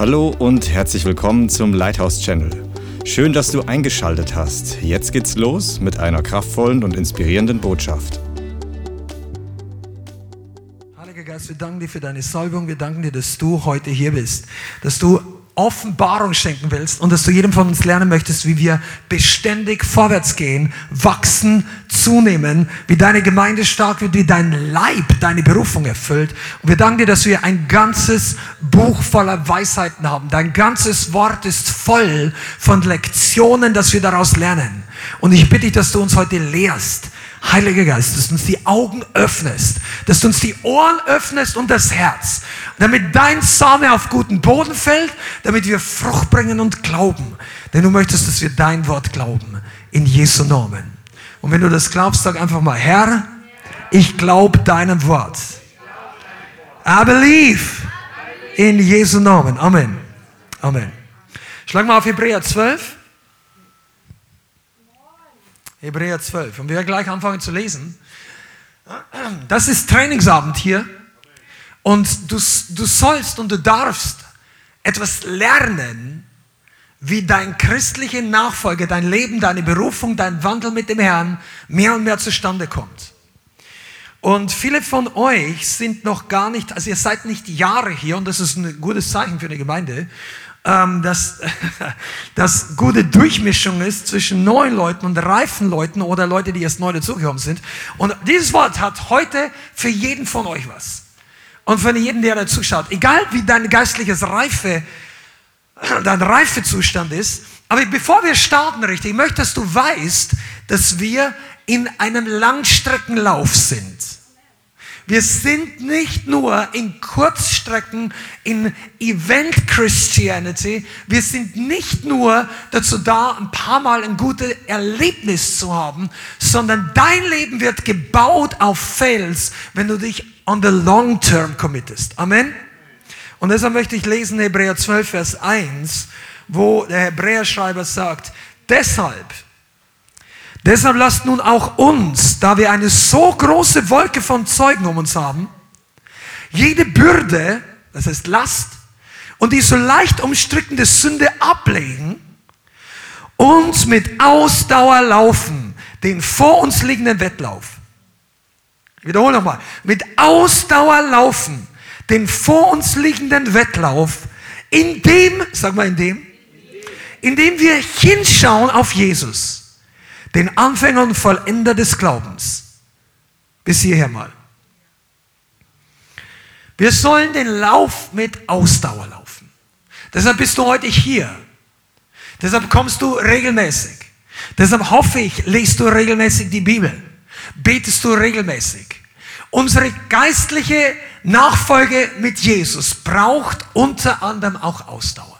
Hallo und herzlich willkommen zum Lighthouse Channel. Schön, dass du eingeschaltet hast. Jetzt geht's los mit einer kraftvollen und inspirierenden Botschaft. Heiliger Geist, wir danken dir für deine Salbung. Wir danken dir, dass du heute hier bist. Dass du Offenbarung schenken willst und dass du jedem von uns lernen möchtest, wie wir beständig vorwärts gehen, wachsen, zunehmen, wie deine Gemeinde stark wird, wie dein Leib deine Berufung erfüllt. Und wir danken dir, dass wir ein ganzes Buch voller Weisheiten haben. Dein ganzes Wort ist voll von Lektionen, dass wir daraus lernen. Und ich bitte dich, dass du uns heute lehrst, Heiliger Geist, dass du uns die Augen öffnest, dass du uns die Ohren öffnest und das Herz, damit dein Same auf guten Boden fällt, damit wir Frucht bringen und glauben. Denn du möchtest, dass wir dein Wort glauben, in Jesu Namen. Und wenn du das glaubst, sag einfach mal, Herr, ich glaube deinem Wort. I believe in Jesu Namen. Amen. Amen. Schlag mal auf Hebräer 12. Hebräer 12. Und wir werden gleich anfangen zu lesen. Das ist Trainingsabend hier. Und du, du sollst und du darfst etwas lernen, wie dein christliche Nachfolge, dein Leben, deine Berufung, dein Wandel mit dem Herrn mehr und mehr zustande kommt. Und viele von euch sind noch gar nicht, also ihr seid nicht Jahre hier und das ist ein gutes Zeichen für eine Gemeinde, ähm, dass das gute Durchmischung ist zwischen neuen Leuten und reifen Leuten oder Leute, die erst neu dazugekommen sind. Und dieses Wort hat heute für jeden von euch was. Und für jeden, der dazu schaut. Egal wie dein geistliches Reife, dein Reifezustand ist. Aber bevor wir starten, richtig, ich möchte, dass du weißt, dass wir in einem Langstreckenlauf sind. Wir sind nicht nur in Kurzstrecken, in Event Christianity. Wir sind nicht nur dazu da, ein paar Mal ein gutes Erlebnis zu haben, sondern dein Leben wird gebaut auf Fels, wenn du dich on the long term committest. Amen. Und deshalb möchte ich lesen Hebräer 12, Vers 1, wo der Hebräerschreiber sagt, deshalb, Deshalb lasst nun auch uns, da wir eine so große Wolke von Zeugen um uns haben, jede Bürde, das heißt Last, und die so leicht umstrickende Sünde ablegen und mit Ausdauer laufen, den vor uns liegenden Wettlauf. Ich wiederhole nochmal. Mit Ausdauer laufen, den vor uns liegenden Wettlauf, in dem, sag mal in dem, in dem wir hinschauen auf Jesus den Anfänger und Vollender des Glaubens. Bis hierher mal. Wir sollen den Lauf mit Ausdauer laufen. Deshalb bist du heute hier. Deshalb kommst du regelmäßig. Deshalb hoffe ich, liest du regelmäßig die Bibel. Betest du regelmäßig. Unsere geistliche Nachfolge mit Jesus braucht unter anderem auch Ausdauer.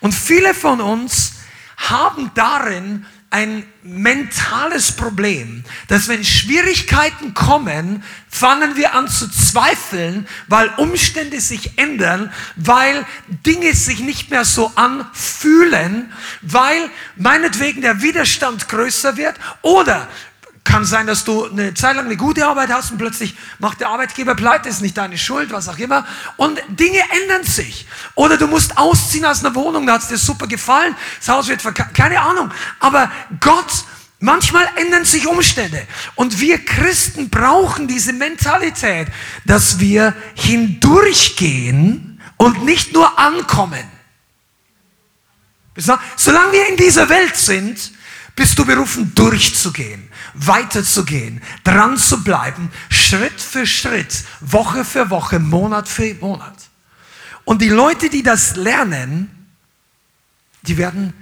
Und viele von uns haben darin ein mentales Problem, dass wenn Schwierigkeiten kommen, fangen wir an zu zweifeln, weil Umstände sich ändern, weil Dinge sich nicht mehr so anfühlen, weil meinetwegen der Widerstand größer wird oder kann sein, dass du eine Zeit lang eine gute Arbeit hast und plötzlich macht der Arbeitgeber pleite, ist nicht deine Schuld, was auch immer. Und Dinge ändern sich. Oder du musst ausziehen aus einer Wohnung, da hat es dir super gefallen, das Haus wird verkauft, keine Ahnung. Aber Gott, manchmal ändern sich Umstände. Und wir Christen brauchen diese Mentalität, dass wir hindurchgehen und nicht nur ankommen. Solange wir in dieser Welt sind, bist du berufen, durchzugehen weiterzugehen, dran zu bleiben, Schritt für Schritt, Woche für Woche, Monat für Monat. Und die Leute, die das lernen, die werden,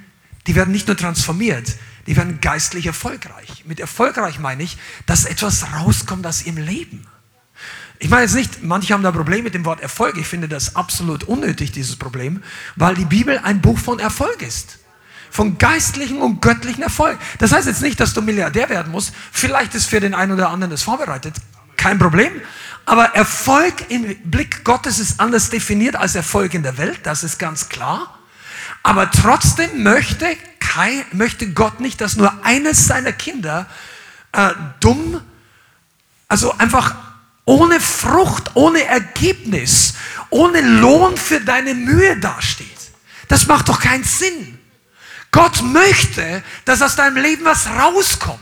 die werden nicht nur transformiert, die werden geistlich erfolgreich. Mit erfolgreich meine ich, dass etwas rauskommt aus ihrem Leben. Ich meine jetzt nicht, manche haben da Probleme mit dem Wort Erfolg. Ich finde das absolut unnötig, dieses Problem, weil die Bibel ein Buch von Erfolg ist von geistlichen und göttlichen Erfolg. Das heißt jetzt nicht, dass du Milliardär werden musst. Vielleicht ist für den einen oder anderen das vorbereitet. Kein Problem. Aber Erfolg im Blick Gottes ist anders definiert als Erfolg in der Welt. Das ist ganz klar. Aber trotzdem möchte, kein, möchte Gott nicht, dass nur eines seiner Kinder äh, dumm, also einfach ohne Frucht, ohne Ergebnis, ohne Lohn für deine Mühe dasteht. Das macht doch keinen Sinn. Gott möchte, dass aus deinem Leben was rauskommt.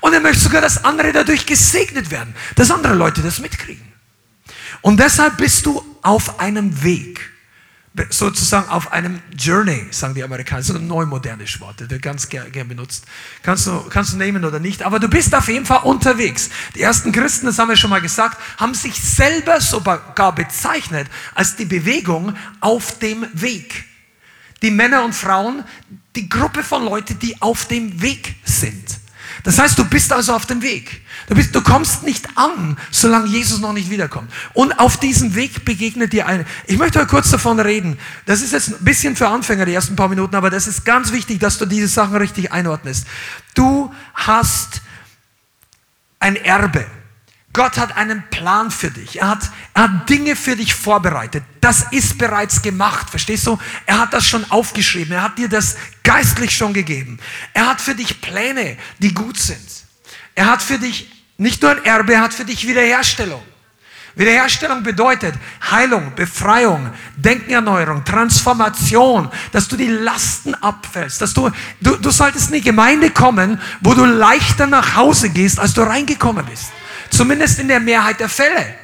Und er möchte sogar, dass andere dadurch gesegnet werden, dass andere Leute das mitkriegen. Und deshalb bist du auf einem Weg sozusagen auf einem Journey, sagen die Amerikaner. Das ist ein neu modernes Wort, das wird ganz gern, gern benutzt. Kannst du, kannst du nehmen oder nicht, aber du bist auf jeden Fall unterwegs. Die ersten Christen, das haben wir schon mal gesagt, haben sich selber sogar bezeichnet als die Bewegung auf dem Weg. Die Männer und Frauen, die Gruppe von Leuten, die auf dem Weg sind. Das heißt, du bist also auf dem Weg. Du, bist, du kommst nicht an, solange Jesus noch nicht wiederkommt. Und auf diesem Weg begegnet dir eine. Ich möchte mal kurz davon reden. Das ist jetzt ein bisschen für Anfänger, die ersten paar Minuten, aber das ist ganz wichtig, dass du diese Sachen richtig einordnest. Du hast ein Erbe. Gott hat einen Plan für dich. Er hat, er hat Dinge für dich vorbereitet. Das ist bereits gemacht. Verstehst du? Er hat das schon aufgeschrieben. Er hat dir das geistlich schon gegeben. Er hat für dich Pläne, die gut sind. Er hat für dich nicht nur ein Erbe, er hat für dich Wiederherstellung. Wiederherstellung bedeutet Heilung, Befreiung, Denkenerneuerung, Transformation, dass du die Lasten abfällst, dass du, du, du solltest in die Gemeinde kommen, wo du leichter nach Hause gehst, als du reingekommen bist. Zumindest in der Mehrheit der Fälle.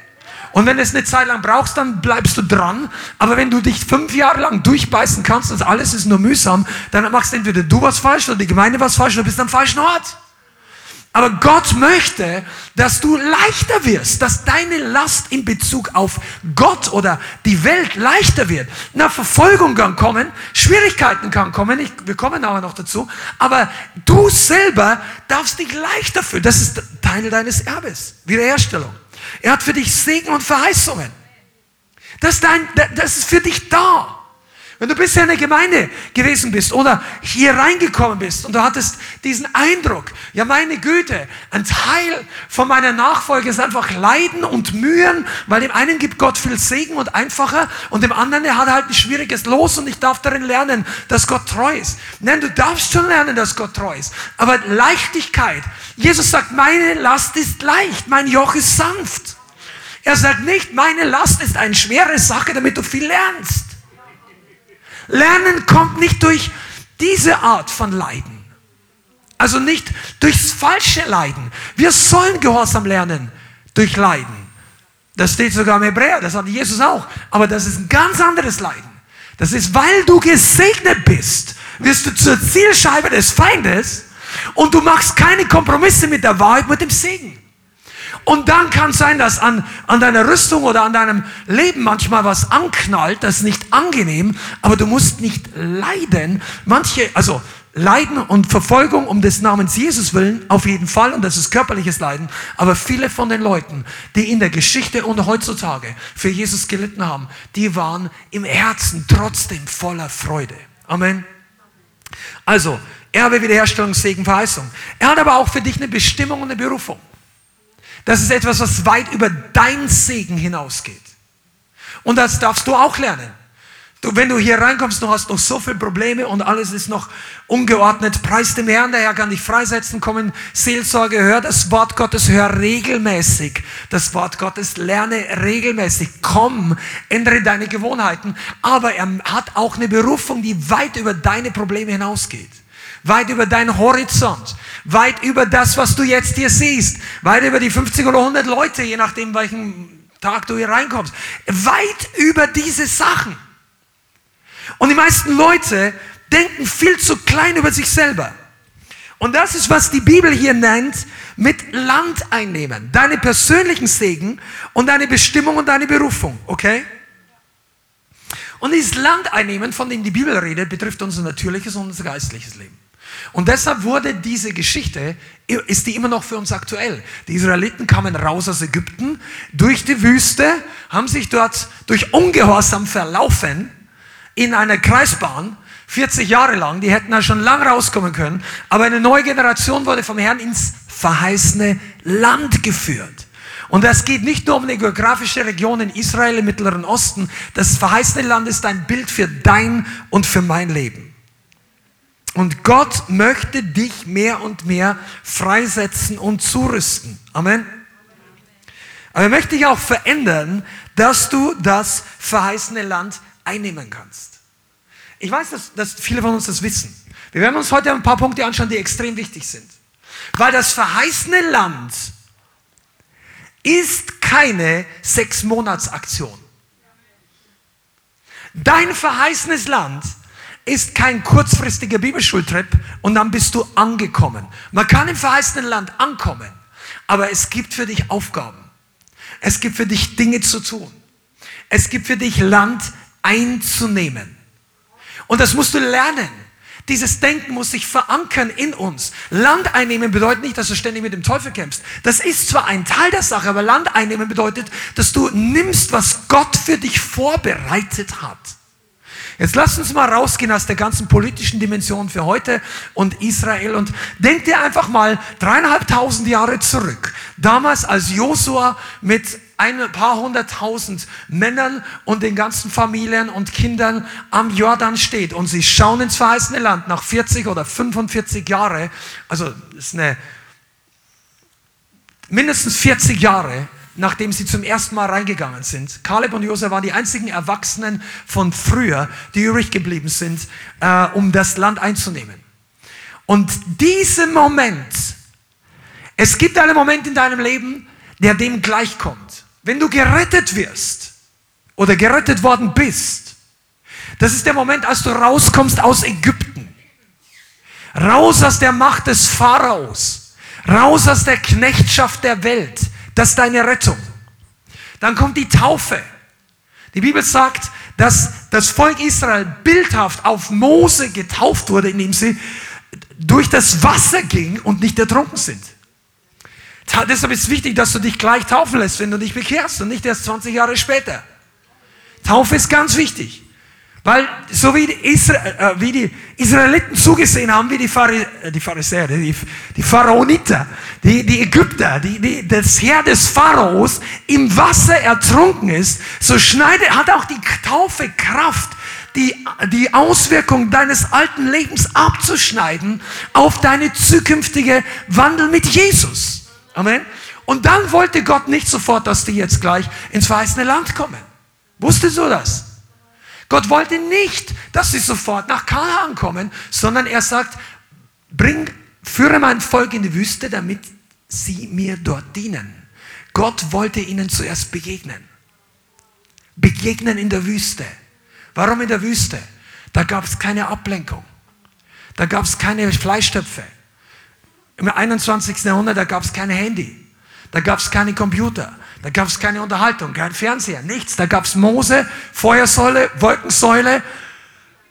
Und wenn du es eine Zeit lang brauchst, dann bleibst du dran. Aber wenn du dich fünf Jahre lang durchbeißen kannst und alles ist nur mühsam, dann machst entweder du was falsch oder die Gemeinde was falsch oder bist am falschen Ort. Aber Gott möchte, dass du leichter wirst, dass deine Last in Bezug auf Gott oder die Welt leichter wird. Na, Verfolgung kann kommen, Schwierigkeiten kann kommen, ich, wir kommen aber noch dazu, aber du selber darfst dich leichter fühlen. Das ist Teil deines Erbes, Wiederherstellung. Er hat für dich Segen und Verheißungen. Das ist, dein, das ist für dich da. Wenn du bisher in der Gemeinde gewesen bist oder hier reingekommen bist und du hattest diesen Eindruck, ja meine Güte, ein Teil von meiner Nachfolge ist einfach Leiden und Mühen, weil dem einen gibt Gott viel Segen und einfacher und dem anderen, der hat halt ein schwieriges Los und ich darf darin lernen, dass Gott treu ist. Nein, du darfst schon lernen, dass Gott treu ist. Aber Leichtigkeit, Jesus sagt, meine Last ist leicht, mein Joch ist sanft. Er sagt nicht, meine Last ist eine schwere Sache, damit du viel lernst. Lernen kommt nicht durch diese Art von Leiden. Also nicht durchs falsche Leiden. Wir sollen Gehorsam lernen durch Leiden. Das steht sogar im Hebräer, das hat Jesus auch. Aber das ist ein ganz anderes Leiden. Das ist, weil du gesegnet bist, wirst du zur Zielscheibe des Feindes und du machst keine Kompromisse mit der Wahrheit, mit dem Segen. Und dann kann es sein, dass an, an deiner Rüstung oder an deinem Leben manchmal was anknallt, das ist nicht angenehm, aber du musst nicht leiden. Manche, also Leiden und Verfolgung um des Namens Jesus willen, auf jeden Fall, und das ist körperliches Leiden, aber viele von den Leuten, die in der Geschichte und heutzutage für Jesus gelitten haben, die waren im Herzen trotzdem voller Freude. Amen. Also, Erbe, Wiederherstellung, Segen, Verheißung. Er hat aber auch für dich eine Bestimmung und eine Berufung. Das ist etwas, was weit über dein Segen hinausgeht. Und das darfst du auch lernen. Du, wenn du hier reinkommst, du hast noch so viele Probleme und alles ist noch ungeordnet, preis dem Herrn, der Herr kann dich freisetzen, kommen Seelsorge, hör das Wort Gottes, hör regelmäßig das Wort Gottes, lerne regelmäßig, komm, ändere deine Gewohnheiten, aber er hat auch eine Berufung, die weit über deine Probleme hinausgeht weit über deinen Horizont, weit über das, was du jetzt hier siehst, weit über die 50 oder 100 Leute, je nachdem, welchen Tag du hier reinkommst, weit über diese Sachen. Und die meisten Leute denken viel zu klein über sich selber. Und das ist, was die Bibel hier nennt, mit Land einnehmen. Deine persönlichen Segen und deine Bestimmung und deine Berufung, okay? Und dieses Land einnehmen, von dem die Bibel redet, betrifft unser natürliches und unser geistliches Leben. Und deshalb wurde diese Geschichte, ist die immer noch für uns aktuell. Die Israeliten kamen raus aus Ägypten durch die Wüste, haben sich dort durch Ungehorsam verlaufen in einer Kreisbahn, 40 Jahre lang, die hätten da schon lang rauskommen können, aber eine neue Generation wurde vom Herrn ins verheißene Land geführt. Und das geht nicht nur um eine geografische Region in Israel im Mittleren Osten. Das verheißene Land ist ein Bild für dein und für mein Leben. Und Gott möchte dich mehr und mehr freisetzen und zurüsten. Amen. Aber er möchte dich auch verändern, dass du das verheißene Land einnehmen kannst. Ich weiß, dass, dass viele von uns das wissen. Wir werden uns heute ein paar Punkte anschauen, die extrem wichtig sind. Weil das verheißene Land ist keine Sechs-Monats-Aktion. Dein verheißenes Land ist kein kurzfristiger Bibelschultrip und dann bist du angekommen. Man kann im verheißenen Land ankommen, aber es gibt für dich Aufgaben. Es gibt für dich Dinge zu tun. Es gibt für dich Land einzunehmen. Und das musst du lernen. Dieses Denken muss sich verankern in uns. Land einnehmen bedeutet nicht, dass du ständig mit dem Teufel kämpfst. Das ist zwar ein Teil der Sache, aber Land einnehmen bedeutet, dass du nimmst, was Gott für dich vorbereitet hat. Jetzt lass uns mal rausgehen aus der ganzen politischen Dimension für heute und Israel und denk dir einfach mal dreieinhalbtausend Jahre zurück. Damals, als Josua mit ein paar hunderttausend Männern und den ganzen Familien und Kindern am Jordan steht und sie schauen ins verheißene Land nach 40 oder 45 Jahre, also ist eine mindestens 40 Jahre nachdem sie zum ersten Mal reingegangen sind. Kaleb und Josef waren die einzigen Erwachsenen von früher, die übrig geblieben sind, äh, um das Land einzunehmen. Und diesen Moment, es gibt einen Moment in deinem Leben, der dem gleichkommt. Wenn du gerettet wirst oder gerettet worden bist, das ist der Moment, als du rauskommst aus Ägypten. Raus aus der Macht des Pharaos. Raus aus der Knechtschaft der Welt das ist deine Rettung. Dann kommt die Taufe. Die Bibel sagt, dass das Volk Israel bildhaft auf Mose getauft wurde, indem sie durch das Wasser ging und nicht ertrunken sind. Deshalb ist es wichtig, dass du dich gleich taufen lässt, wenn du dich bekehrst und nicht erst 20 Jahre später. Taufe ist ganz wichtig. Weil so wie die, Israel, äh, wie die Israeliten zugesehen haben, wie die, Phari äh, die Pharisäer, die, die Pharaoniter, die, die Ägypter, die, die, das Heer des Pharaos im Wasser ertrunken ist, so schneidet, hat auch die Taufe Kraft, die, die Auswirkung deines alten Lebens abzuschneiden auf deine zukünftige Wandel mit Jesus. Amen. Und dann wollte Gott nicht sofort, dass die jetzt gleich ins verheißene Land kommen. Wusstest du das? Gott wollte nicht, dass sie sofort nach Kanaan kommen, sondern er sagt, bring, führe mein Volk in die Wüste, damit sie mir dort dienen. Gott wollte ihnen zuerst begegnen. Begegnen in der Wüste. Warum in der Wüste? Da gab es keine Ablenkung. Da gab es keine Fleischtöpfe. Im 21. Jahrhundert, da gab es kein Handy. Da gab es keine Computer. Da gab es keine Unterhaltung, kein Fernseher, nichts. Da gab es Mose, Feuersäule, Wolkensäule,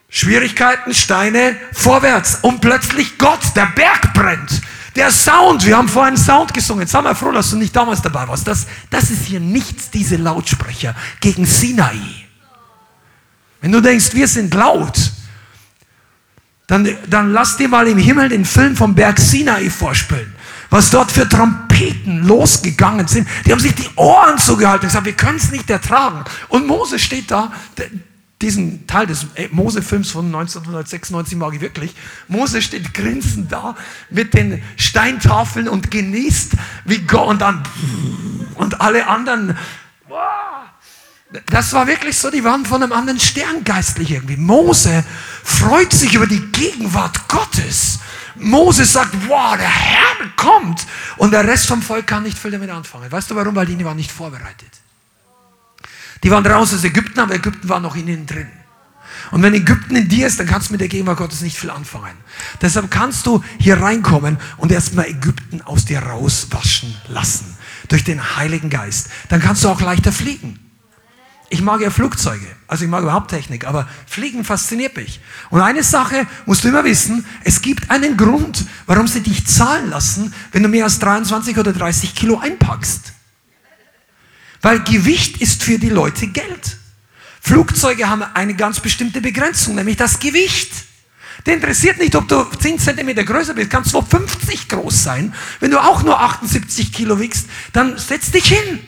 Schwierigkeiten, Steine, vorwärts. Und plötzlich Gott, der Berg brennt. Der Sound, wir haben vorhin Sound gesungen. Sei mal froh, dass du nicht damals dabei warst. Das, das ist hier nichts, diese Lautsprecher gegen Sinai. Wenn du denkst, wir sind laut, dann, dann lass dir mal im Himmel den Film vom Berg Sinai vorspielen was dort für Trompeten losgegangen sind. Die haben sich die Ohren zugehalten und gesagt, wir können es nicht ertragen. Und Mose steht da, diesen Teil des äh, Mose-Films von 1996 mag ich wirklich. Mose steht grinsend da mit den Steintafeln und genießt wie Gott und dann und alle anderen. Das war wirklich so, die waren von einem anderen Stern geistlich irgendwie. Mose freut sich über die Gegenwart Gottes. Moses sagt, wow, der Herr kommt. Und der Rest vom Volk kann nicht viel damit anfangen. Weißt du warum? Weil die waren nicht vorbereitet. Die waren raus aus Ägypten, aber Ägypten war noch in ihnen drin. Und wenn Ägypten in dir ist, dann kannst du mit der Gegenwart Gottes nicht viel anfangen. Deshalb kannst du hier reinkommen und erstmal Ägypten aus dir rauswaschen lassen. Durch den Heiligen Geist. Dann kannst du auch leichter fliegen. Ich mag ja Flugzeuge, also ich mag überhaupt Technik, aber Fliegen fasziniert mich. Und eine Sache musst du immer wissen, es gibt einen Grund, warum sie dich zahlen lassen, wenn du mehr als 23 oder 30 Kilo einpackst. Weil Gewicht ist für die Leute Geld. Flugzeuge haben eine ganz bestimmte Begrenzung, nämlich das Gewicht. Der interessiert nicht, ob du 10 cm größer bist, kannst du 50 groß sein. Wenn du auch nur 78 Kilo wiegst, dann setz dich hin.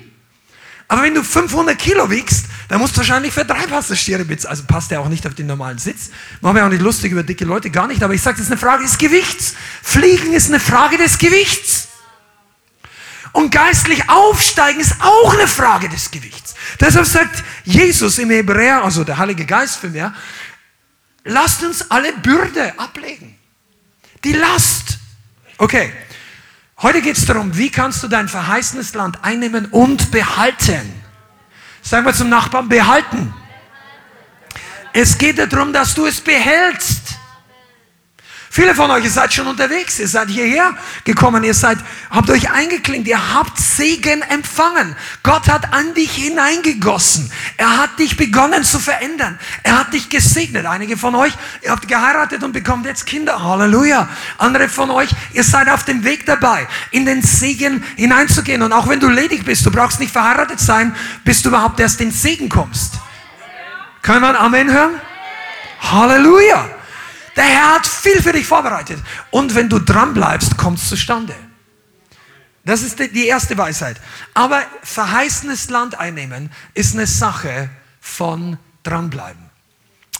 Aber wenn du 500 Kilo wiegst, dann musst du wahrscheinlich für drei Passagiere bezahlen. Also passt der auch nicht auf den normalen Sitz. Machen wir auch nicht lustig über dicke Leute, gar nicht. Aber ich sage, das ist eine Frage des Gewichts. Fliegen ist eine Frage des Gewichts. Und geistlich aufsteigen ist auch eine Frage des Gewichts. Deshalb sagt Jesus im Hebräer, also der Heilige Geist für mir, lasst uns alle Bürde ablegen. Die Last. Okay, heute geht es darum, wie kannst du dein verheißenes Land einnehmen und behalten. Sagen wir zum Nachbarn, behalten. Es geht darum, dass du es behältst. Viele von euch, ihr seid schon unterwegs, ihr seid hierher gekommen, ihr seid, habt euch eingeklinkt, ihr habt Segen empfangen. Gott hat an dich hineingegossen. Er hat dich begonnen zu verändern. Er hat dich gesegnet. Einige von euch, ihr habt geheiratet und bekommt jetzt Kinder. Halleluja. Andere von euch, ihr seid auf dem Weg dabei, in den Segen hineinzugehen. Und auch wenn du ledig bist, du brauchst nicht verheiratet sein, bis du überhaupt erst in den Segen kommst. Kann man Amen hören? Halleluja. Der Herr hat viel für dich vorbereitet. Und wenn du dran bleibst, kommt es zustande. Das ist die erste Weisheit. Aber verheißenes Land einnehmen ist eine Sache von dranbleiben.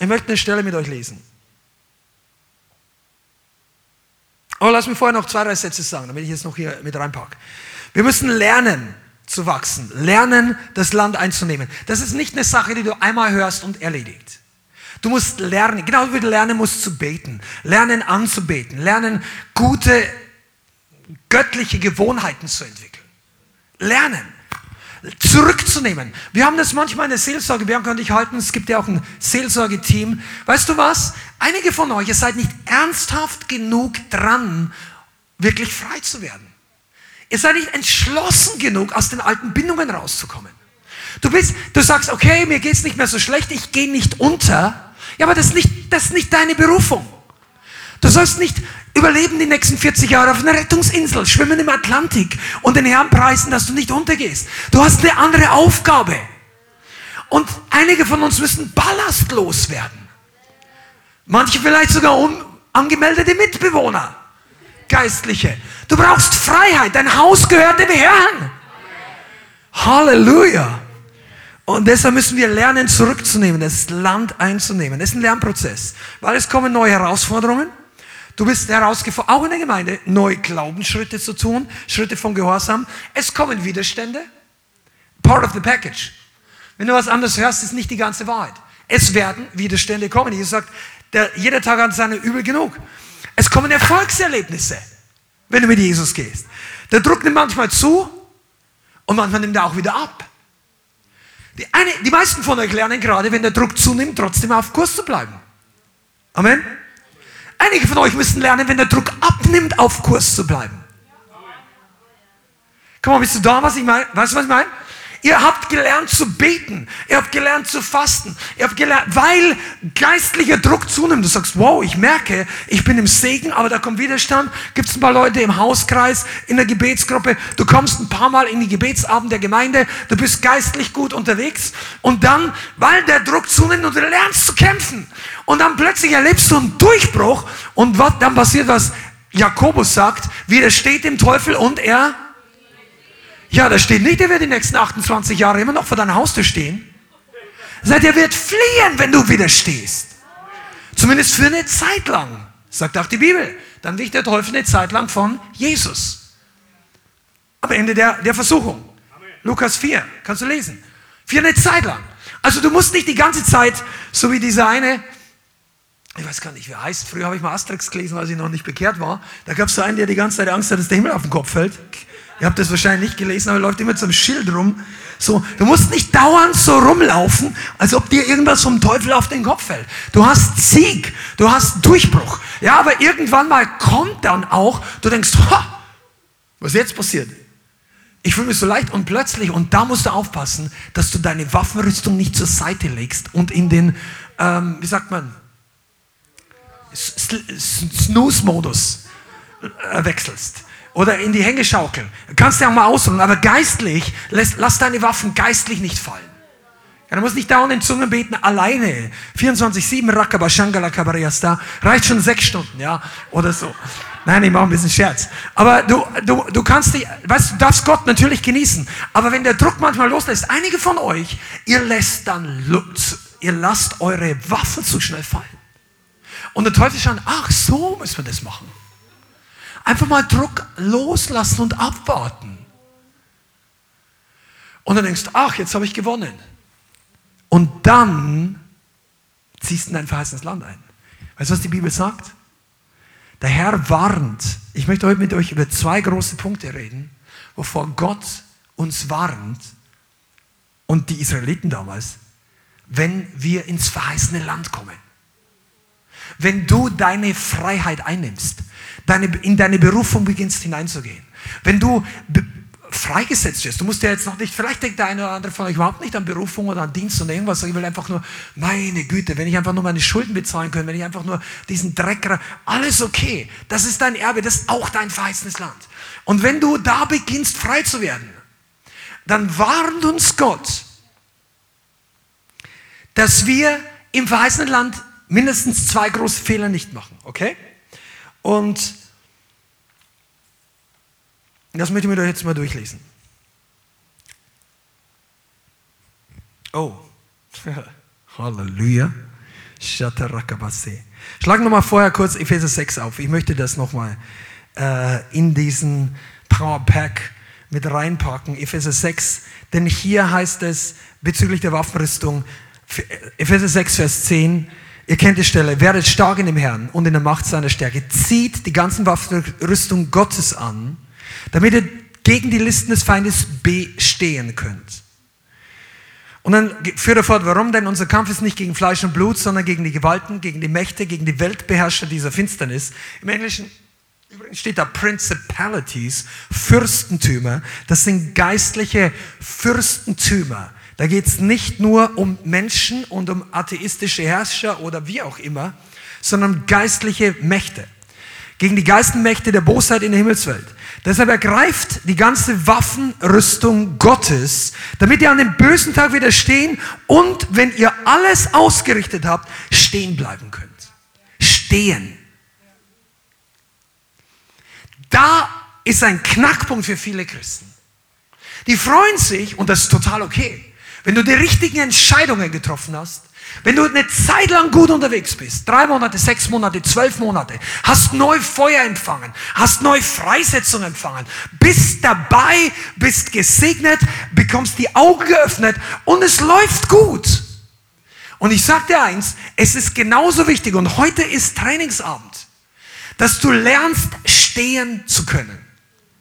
Ich möchte eine Stelle mit euch lesen. Oh, lass mich vorher noch zwei, drei Sätze sagen, damit ich jetzt noch hier mit reinpacke. Wir müssen lernen zu wachsen, lernen, das Land einzunehmen. Das ist nicht eine Sache, die du einmal hörst und erledigt. Du musst lernen, genau wie du lernen musst zu beten, lernen anzubeten, lernen gute göttliche Gewohnheiten zu entwickeln. Lernen zurückzunehmen. Wir haben das manchmal in der Seelsorge, Bianca und ich halten, es gibt ja auch ein Seelsorgeteam. Weißt du was? Einige von euch, ihr seid nicht ernsthaft genug dran, wirklich frei zu werden. Ihr seid nicht entschlossen genug, aus den alten Bindungen rauszukommen. Du bist, du sagst, okay, mir geht's nicht mehr so schlecht, ich gehe nicht unter. Ja, aber das ist nicht, das ist nicht deine Berufung. Du sollst nicht überleben die nächsten 40 Jahre auf einer Rettungsinsel, schwimmen im Atlantik und den Herrn preisen, dass du nicht untergehst. Du hast eine andere Aufgabe. Und einige von uns müssen ballastlos werden. Manche vielleicht sogar unangemeldete Mitbewohner, Geistliche. Du brauchst Freiheit. Dein Haus gehört dem Herrn. Halleluja. Und deshalb müssen wir lernen, zurückzunehmen, das Land einzunehmen. Das ist ein Lernprozess, weil es kommen neue Herausforderungen. Du bist herausgefordert, auch in der Gemeinde, neue Glaubensschritte zu tun, Schritte von Gehorsam. Es kommen Widerstände. Part of the package. Wenn du was anderes hörst, ist nicht die ganze Wahrheit. Es werden Widerstände kommen. Jesus sagt, der, jeder Tag hat seine Übel genug. Es kommen Erfolgserlebnisse, wenn du mit Jesus gehst. Der Druck nimmt manchmal zu und manchmal nimmt er auch wieder ab. Die, eine, die meisten von euch lernen gerade, wenn der Druck zunimmt, trotzdem auf Kurs zu bleiben. Amen. Einige von euch müssen lernen, wenn der Druck abnimmt, auf Kurs zu bleiben. Komm mal, bist du da, was ich meine? Weißt du, was ich meine? Ihr habt gelernt zu beten. Ihr habt gelernt zu fasten. Ihr habt gelernt, weil geistlicher Druck zunimmt. Du sagst, wow, ich merke, ich bin im Segen, aber da kommt Widerstand. Gibt es ein paar Leute im Hauskreis, in der Gebetsgruppe. Du kommst ein paar Mal in die Gebetsabend der Gemeinde. Du bist geistlich gut unterwegs. Und dann, weil der Druck zunimmt und du lernst zu kämpfen. Und dann plötzlich erlebst du einen Durchbruch. Und was, dann passiert, was Jakobus sagt, widersteht dem Teufel und er ja, da steht nicht, er wird die nächsten 28 Jahre immer noch vor deiner Haustür stehen. Sagt, er wird fliehen, wenn du widerstehst. Zumindest für eine Zeit lang, sagt auch die Bibel. Dann wich der Teufel eine Zeit lang von Jesus. Am Ende der, der Versuchung. Lukas 4, kannst du lesen. Für eine Zeit lang. Also du musst nicht die ganze Zeit, so wie dieser eine, ich weiß gar nicht, wie er heißt. Früher habe ich mal Asterix gelesen, als ich noch nicht bekehrt war. Da gab es so einen, der die ganze Zeit Angst hat, dass der Himmel auf den Kopf fällt. Ihr habt das wahrscheinlich nicht gelesen, aber er läuft immer einem Schild rum. So, du musst nicht dauernd so rumlaufen, als ob dir irgendwas vom Teufel auf den Kopf fällt. Du hast Sieg, du hast Durchbruch. Ja, aber irgendwann mal kommt dann auch, du denkst, ha, was jetzt passiert? Ich fühle mich so leicht und plötzlich, und da musst du aufpassen, dass du deine Waffenrüstung nicht zur Seite legst und in den, ähm, wie sagt man, Snooze-Modus äh, wechselst oder in die Hängeschaukel. Kannst du ja auch mal ausruhen, aber geistlich, lass, lass deine Waffen geistlich nicht fallen. Ja, du musst nicht dauernd in Zungen beten, alleine. 24-7 Rakaba Shangala Kabariasta. Reicht schon sechs Stunden, ja, oder so. Nein, ich mache ein bisschen Scherz. Aber du, du, du kannst dich, weißt du, darfst Gott natürlich genießen. Aber wenn der Druck manchmal loslässt, einige von euch, ihr lässt dann, ihr lasst eure Waffen zu schnell fallen. Und der Teufel schaut, ach, so müssen wir das machen. Einfach mal Druck loslassen und abwarten. Und dann denkst du, ach, jetzt habe ich gewonnen. Und dann ziehst du in dein verheißenes Land ein. Weißt du, was die Bibel sagt? Der Herr warnt. Ich möchte heute mit euch über zwei große Punkte reden, wovor Gott uns warnt und die Israeliten damals, wenn wir ins verheißene Land kommen. Wenn du deine Freiheit einnimmst, deine, in deine Berufung beginnst hineinzugehen. Wenn du freigesetzt wirst. Du musst ja jetzt noch nicht, vielleicht denkt der eine oder andere von euch überhaupt nicht an Berufung oder an Dienst oder irgendwas. Ich will einfach nur, meine Güte, wenn ich einfach nur meine Schulden bezahlen kann, wenn ich einfach nur diesen Dreck, alles okay. Das ist dein Erbe, das ist auch dein verheißenes Land. Und wenn du da beginnst, frei zu werden, dann warnt uns Gott, dass wir im verheißenen Land mindestens zwei große Fehler nicht machen, okay? Und das möchte ich mir doch jetzt mal durchlesen. Oh, Halleluja. Schlag nochmal vorher kurz Epheser 6 auf. Ich möchte das nochmal äh, in diesen Power Pack mit reinpacken. Epheser 6, denn hier heißt es bezüglich der Waffenrüstung, Epheser 6, Vers 10, ihr kennt die Stelle, werdet stark in dem Herrn und in der Macht seiner Stärke. Zieht die ganzen Waffenrüstung Gottes an damit ihr gegen die Listen des Feindes bestehen könnt. Und dann führt er fort, warum denn unser Kampf ist nicht gegen Fleisch und Blut, sondern gegen die Gewalten, gegen die Mächte, gegen die Weltbeherrscher dieser Finsternis. Im Englischen übrigens steht da Principalities, Fürstentümer. Das sind geistliche Fürstentümer. Da geht es nicht nur um Menschen und um atheistische Herrscher oder wie auch immer, sondern geistliche Mächte. Gegen die Geistenmächte der Bosheit in der Himmelswelt. Deshalb ergreift die ganze Waffenrüstung Gottes, damit ihr an dem bösen Tag widerstehen und wenn ihr alles ausgerichtet habt, stehen bleiben könnt. Stehen. Da ist ein Knackpunkt für viele Christen. Die freuen sich, und das ist total okay, wenn du die richtigen Entscheidungen getroffen hast, wenn du eine Zeit lang gut unterwegs bist, drei Monate, sechs Monate, zwölf Monate, hast neu Feuer empfangen, hast neu Freisetzung empfangen, bist dabei, bist gesegnet, bekommst die Augen geöffnet und es läuft gut. Und ich sage dir eins, es ist genauso wichtig und heute ist Trainingsabend, dass du lernst, stehen zu können.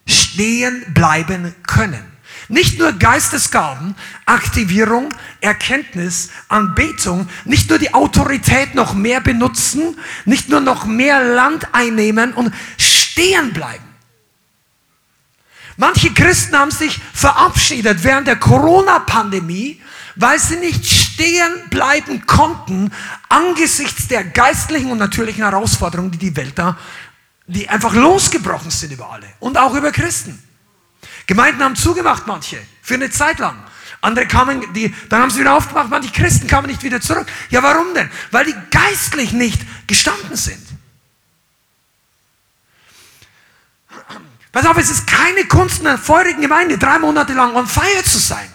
Stehen bleiben können. Nicht nur Geistesgaben, Aktivierung, Erkenntnis, Anbetung, nicht nur die Autorität noch mehr benutzen, nicht nur noch mehr Land einnehmen und stehen bleiben. Manche Christen haben sich verabschiedet während der Corona-Pandemie, weil sie nicht stehen bleiben konnten angesichts der geistlichen und natürlichen Herausforderungen, die die Welt da, die einfach losgebrochen sind über alle und auch über Christen. Gemeinden haben zugemacht, manche, für eine Zeit lang. Andere kamen, die, dann haben sie wieder aufgemacht, manche Christen kamen nicht wieder zurück. Ja, warum denn? Weil die geistlich nicht gestanden sind. Pass auf, es ist keine Kunst in einer feurigen Gemeinde, drei Monate lang on fire zu sein.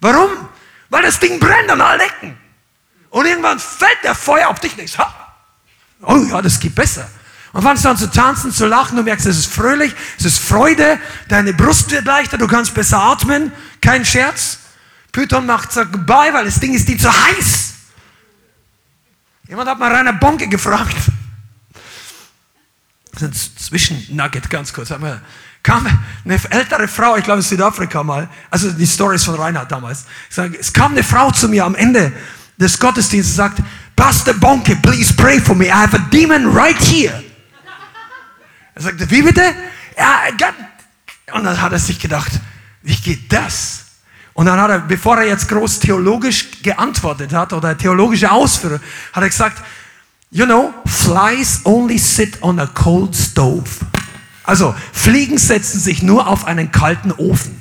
Warum? Weil das Ding brennt an allen Ecken. Und irgendwann fällt der Feuer auf dich nicht. Oh ja, das geht besser. Und fangst an zu tanzen, zu lachen, du merkst, es ist fröhlich, es ist Freude, deine Brust wird leichter, du kannst besser atmen, kein Scherz. Python macht sagt goodbye, weil das Ding ist die zu heiß. Jemand hat mal Rainer Bonke gefragt. Das ist ein Zwischennugget, ganz kurz. Kam eine ältere Frau, ich glaube in Südafrika mal, also die Stories von Reinhard damals. Es kam eine Frau zu mir am Ende des Gottesdienstes und sagt, Pastor Bonke, please pray for me. I have a demon right here. Er sagte, wie bitte? Ja, und dann hat er sich gedacht, wie geht das? Und dann hat er, bevor er jetzt groß theologisch geantwortet hat oder theologische Ausführungen, hat er gesagt, you know, flies only sit on a cold stove. Also, Fliegen setzen sich nur auf einen kalten Ofen.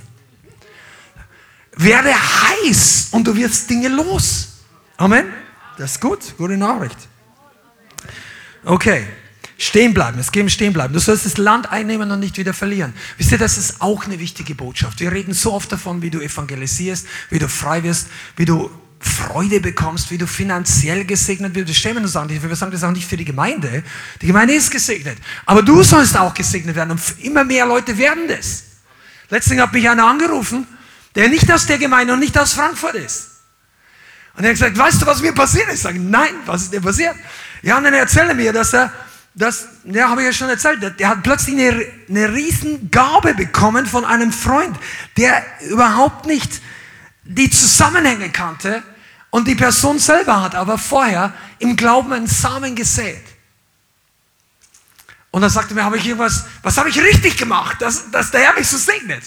Werde heiß und du wirst Dinge los. Amen. Das ist gut, gute Nachricht. Okay. Stehen bleiben, es um stehen bleiben. Du sollst das Land einnehmen und nicht wieder verlieren. Wisst ihr, das ist auch eine wichtige Botschaft. Wir reden so oft davon, wie du evangelisierst, wie du frei wirst, wie du Freude bekommst, wie du finanziell gesegnet wirst. Das stellen wir nur sagen. Wir sagen das auch nicht für die Gemeinde. Die Gemeinde ist gesegnet. Aber du sollst auch gesegnet werden und immer mehr Leute werden das. Letztens hat mich einer angerufen, der nicht aus der Gemeinde und nicht aus Frankfurt ist. Und er hat gesagt, weißt du, was mir passiert ist? Ich sage, nein, was ist dir passiert? Ja, und dann erzählt er mir, dass er, das, ja, habe ich ja schon erzählt, der hat plötzlich eine, eine riesen Gabe bekommen von einem Freund, der überhaupt nicht die Zusammenhänge kannte und die Person selber hat aber vorher im Glauben einen Samen gesät. Und dann sagte mir, habe ich irgendwas, was habe ich richtig gemacht, dass, dass der Herr mich so segnet?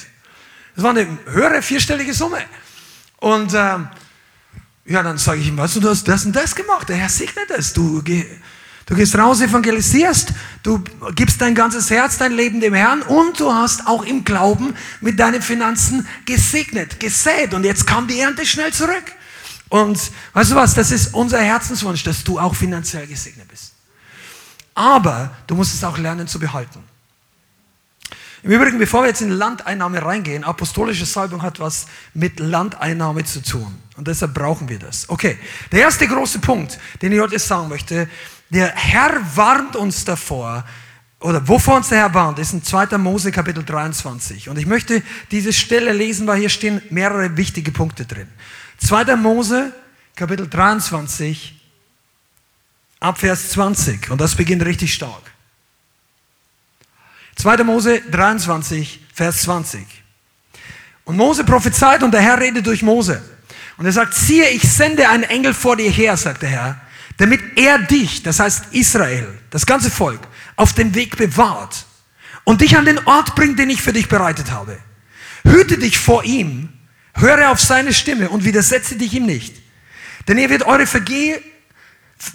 Das war eine höhere vierstellige Summe. Und ähm, ja, dann sage ich ihm, weißt du, du hast das und das gemacht, der Herr segnet es. Du, du gehst raus, evangelisierst, du gibst dein ganzes Herz, dein Leben dem Herrn und du hast auch im Glauben mit deinen Finanzen gesegnet, gesät. Und jetzt kam die Ernte schnell zurück. Und weißt du was, das ist unser Herzenswunsch, dass du auch finanziell gesegnet bist. Aber du musst es auch lernen zu behalten. Im Übrigen, bevor wir jetzt in Landeinnahme reingehen, apostolische Salbung hat was mit Landeinnahme zu tun. Und deshalb brauchen wir das. Okay, der erste große Punkt, den ich heute sagen möchte, der Herr warnt uns davor, oder wovor uns der Herr warnt, ist in 2. Mose Kapitel 23. Und ich möchte diese Stelle lesen, weil hier stehen mehrere wichtige Punkte drin. 2. Mose Kapitel 23 ab Vers 20. Und das beginnt richtig stark. 2. Mose 23, Vers 20. Und Mose prophezeit und der Herr redet durch Mose. Und er sagt, siehe, ich sende einen Engel vor dir her, sagt der Herr, damit er dich, das heißt Israel, das ganze Volk, auf dem Weg bewahrt und dich an den Ort bringt, den ich für dich bereitet habe. Hüte dich vor ihm, höre auf seine Stimme und widersetze dich ihm nicht. Denn er wird eure Vergehen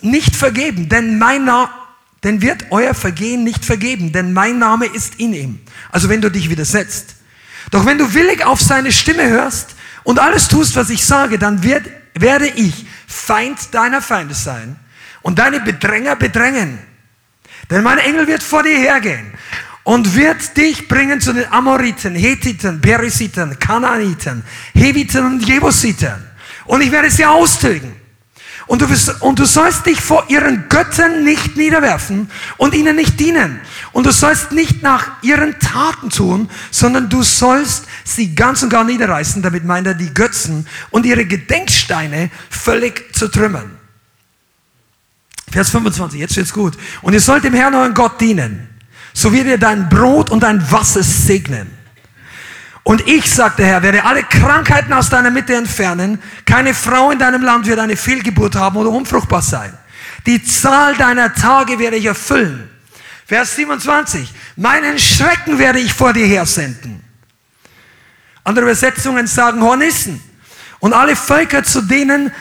nicht vergeben, denn mein Name, denn wird euer Vergehen nicht vergeben, denn mein Name ist in ihm. Also wenn du dich widersetzt. Doch wenn du willig auf seine Stimme hörst und alles tust, was ich sage, dann wird, werde ich Feind deiner Feinde sein und deine Bedränger bedrängen. Denn mein Engel wird vor dir hergehen und wird dich bringen zu den Amoriten, Hethiten, Perisiten, Kanaaniten, Heviten und Jebusiten. Und ich werde sie austilgen. Und du, wirst, und du sollst dich vor ihren Göttern nicht niederwerfen und ihnen nicht dienen. Und du sollst nicht nach ihren Taten tun, sondern du sollst sie ganz und gar niederreißen. Damit meint er die Götzen und ihre Gedenksteine völlig zertrümmern. Vers 25, jetzt wird's gut. Und ihr sollt dem Herrn euren Gott dienen. So wird er dein Brot und dein Wasser segnen. Und ich, sagt der Herr, werde alle Krankheiten aus deiner Mitte entfernen. Keine Frau in deinem Land wird eine Fehlgeburt haben oder unfruchtbar sein. Die Zahl deiner Tage werde ich erfüllen. Vers 27. Meinen Schrecken werde ich vor dir hersenden. Andere Übersetzungen sagen Hornissen. Und alle Völker, zu denen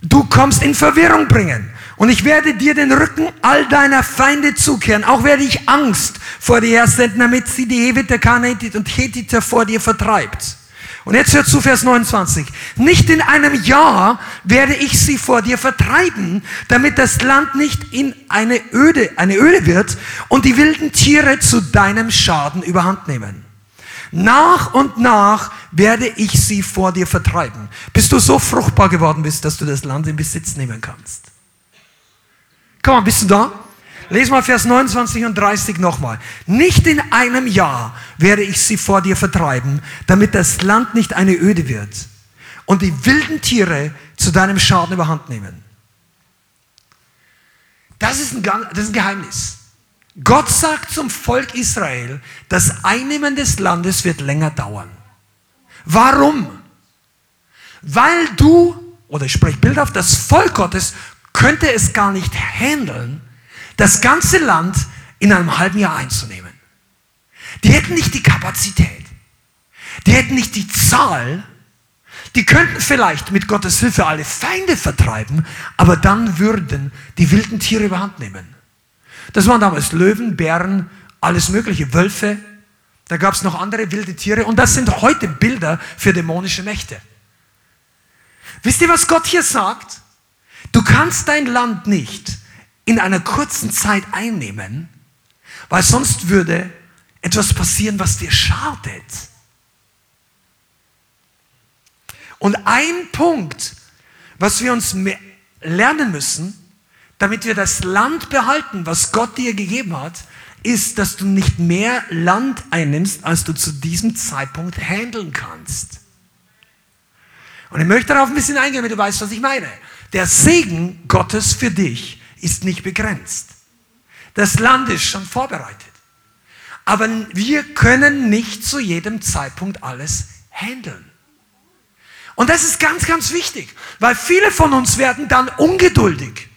du kommst, in Verwirrung bringen. Und ich werde dir den Rücken all deiner Feinde zukehren. Auch werde ich Angst vor dir hersenden, damit sie die Heviter, Kanaaniter und Hethiter vor dir vertreibt. Und jetzt hört zu Vers 29. Nicht in einem Jahr werde ich sie vor dir vertreiben, damit das Land nicht in eine Öde, eine Öde wird und die wilden Tiere zu deinem Schaden überhand nehmen. Nach und nach werde ich sie vor dir vertreiben, bis du so fruchtbar geworden bist, dass du das Land in Besitz nehmen kannst. Komm mal, bist du da? Lies mal Vers 29 und 30 nochmal. Nicht in einem Jahr werde ich sie vor dir vertreiben, damit das Land nicht eine Öde wird und die wilden Tiere zu deinem Schaden überhand nehmen. Das ist ein, das ist ein Geheimnis. Gott sagt zum Volk Israel, das Einnehmen des Landes wird länger dauern. Warum? Weil du, oder ich spreche bildhaft, das Volk Gottes könnte es gar nicht handeln, das ganze Land in einem halben Jahr einzunehmen. Die hätten nicht die Kapazität. Die hätten nicht die Zahl. Die könnten vielleicht mit Gottes Hilfe alle Feinde vertreiben, aber dann würden die wilden Tiere überhand nehmen. Das waren damals Löwen, Bären, alles mögliche, Wölfe. Da gab es noch andere wilde Tiere und das sind heute Bilder für dämonische Mächte. Wisst ihr, was Gott hier sagt? Du kannst dein Land nicht in einer kurzen Zeit einnehmen, weil sonst würde etwas passieren, was dir schadet. Und ein Punkt, was wir uns lernen müssen, damit wir das Land behalten, was Gott dir gegeben hat, ist, dass du nicht mehr Land einnimmst, als du zu diesem Zeitpunkt handeln kannst. Und ich möchte darauf ein bisschen eingehen, damit du weißt, was ich meine. Der Segen Gottes für dich ist nicht begrenzt. Das Land ist schon vorbereitet. Aber wir können nicht zu jedem Zeitpunkt alles handeln. Und das ist ganz, ganz wichtig, weil viele von uns werden dann ungeduldig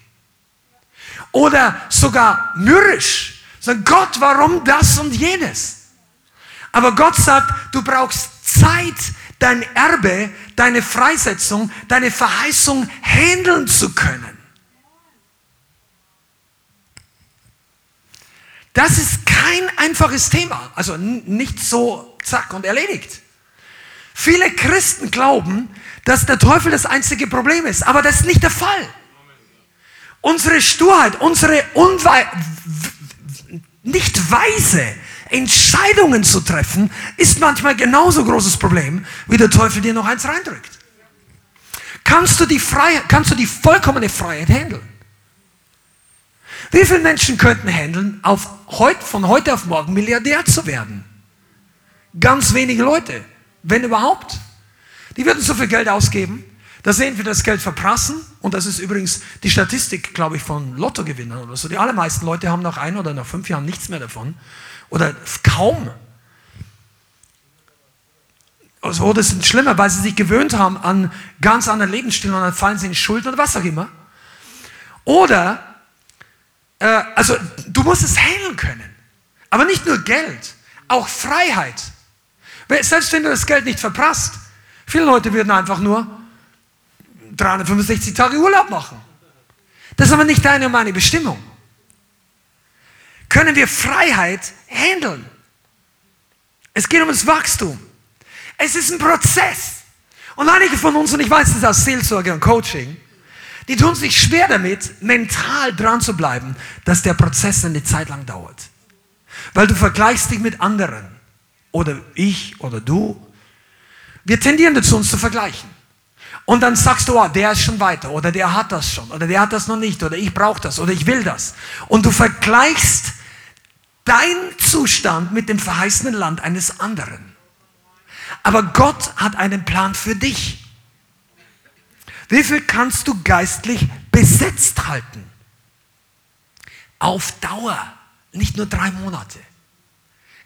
oder sogar mürrisch. Sagen, Gott, warum das und jenes? Aber Gott sagt, du brauchst Zeit, dein Erbe, deine Freisetzung, deine Verheißung handeln zu können. Das ist kein einfaches Thema. Also nicht so zack und erledigt. Viele Christen glauben, dass der Teufel das einzige Problem ist, aber das ist nicht der Fall. Unsere Sturheit, unsere Unwei nicht weise Entscheidungen zu treffen, ist manchmal genauso großes Problem, wie der Teufel dir noch eins reindrückt. Kannst du die Freiheit, kannst du die vollkommene Freiheit handeln? Wie viele Menschen könnten handeln, auf heut, von heute auf morgen Milliardär zu werden? Ganz wenige Leute, wenn überhaupt. Die würden so viel Geld ausgeben, da sehen wir das Geld verprassen. Und das ist übrigens die Statistik, glaube ich, von Lottogewinnern oder so. Die allermeisten Leute haben nach ein oder nach fünf Jahren nichts mehr davon. Oder kaum. Also, das ist schlimmer, weil sie sich gewöhnt haben an ganz anderen Lebensstil und dann fallen sie in Schulden oder was auch immer. Oder äh, also du musst es handeln können. Aber nicht nur Geld, auch Freiheit. Selbst wenn du das Geld nicht verprasst, viele Leute würden einfach nur 365 Tage Urlaub machen. Das ist aber nicht deine und meine Bestimmung. Können wir Freiheit handeln? Es geht um das Wachstum. Es ist ein Prozess. Und einige von uns, und ich weiß das aus Seelsorge und Coaching, die tun sich schwer damit, mental dran zu bleiben, dass der Prozess eine Zeit lang dauert. Weil du vergleichst dich mit anderen. Oder ich oder du. Wir tendieren dazu, uns zu vergleichen. Und dann sagst du, oh, der ist schon weiter oder der hat das schon oder der hat das noch nicht oder ich brauche das oder ich will das. Und du vergleichst deinen Zustand mit dem verheißenen Land eines anderen. Aber Gott hat einen Plan für dich. Wie viel kannst du geistlich besetzt halten? Auf Dauer, nicht nur drei Monate.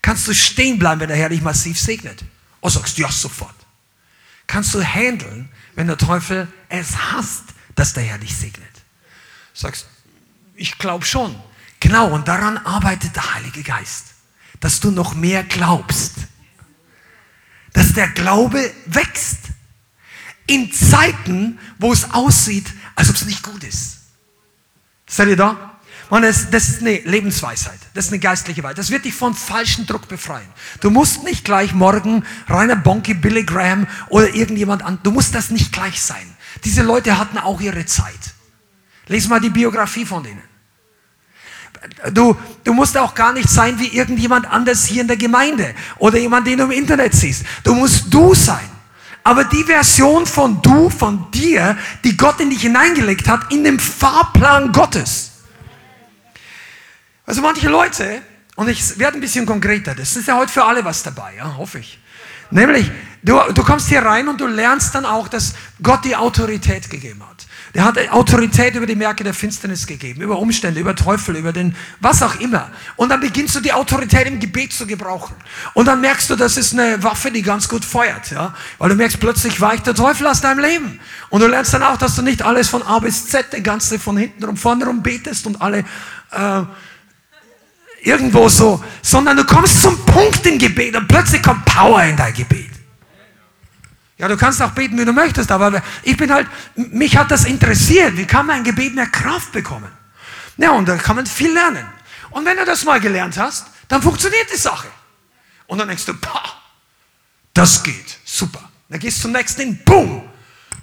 Kannst du stehen bleiben, wenn der Herr dich massiv segnet? Oder sagst du, ja, sofort. Kannst du handeln, wenn der Teufel es hasst, dass der Herr dich segnet? Sagst, ich glaube schon. Genau, und daran arbeitet der Heilige Geist, dass du noch mehr glaubst. Dass der Glaube wächst in Zeiten, wo es aussieht, als ob es nicht gut ist. Seid ihr da? Und das, das ist eine Lebensweisheit. Das ist eine geistliche Weisheit. Das wird dich von falschem Druck befreien. Du musst nicht gleich morgen Rainer Bonke, Billy Graham oder irgendjemand an. Du musst das nicht gleich sein. Diese Leute hatten auch ihre Zeit. Lies mal die Biografie von denen. Du, du musst auch gar nicht sein wie irgendjemand anders hier in der Gemeinde oder jemand, den du im Internet siehst. Du musst du sein aber die Version von du, von dir, die Gott in dich hineingelegt hat, in dem Fahrplan Gottes. Also manche Leute, und ich werde ein bisschen konkreter, das ist ja heute für alle was dabei, ja, hoffe ich. Nämlich, du, du kommst hier rein und du lernst dann auch, dass Gott die Autorität gegeben hat. Der hat Autorität über die Märkte der Finsternis gegeben, über Umstände, über Teufel, über den, was auch immer. Und dann beginnst du die Autorität im Gebet zu gebrauchen. Und dann merkst du, das ist eine Waffe, die ganz gut feuert, ja. Weil du merkst, plötzlich weicht der Teufel aus deinem Leben. Und du lernst dann auch, dass du nicht alles von A bis Z, den ganze von hinten und vorne rum betest und alle, äh, irgendwo so, sondern du kommst zum Punkt im Gebet und plötzlich kommt Power in dein Gebet. Ja, du kannst auch beten, wie du möchtest, aber ich bin halt, mich hat das interessiert. Wie kann man ein Gebet mehr Kraft bekommen? Ja, und da kann man viel lernen. Und wenn du das mal gelernt hast, dann funktioniert die Sache. Und dann denkst du, pah, das geht, super. Dann gehst du zum nächsten, boom,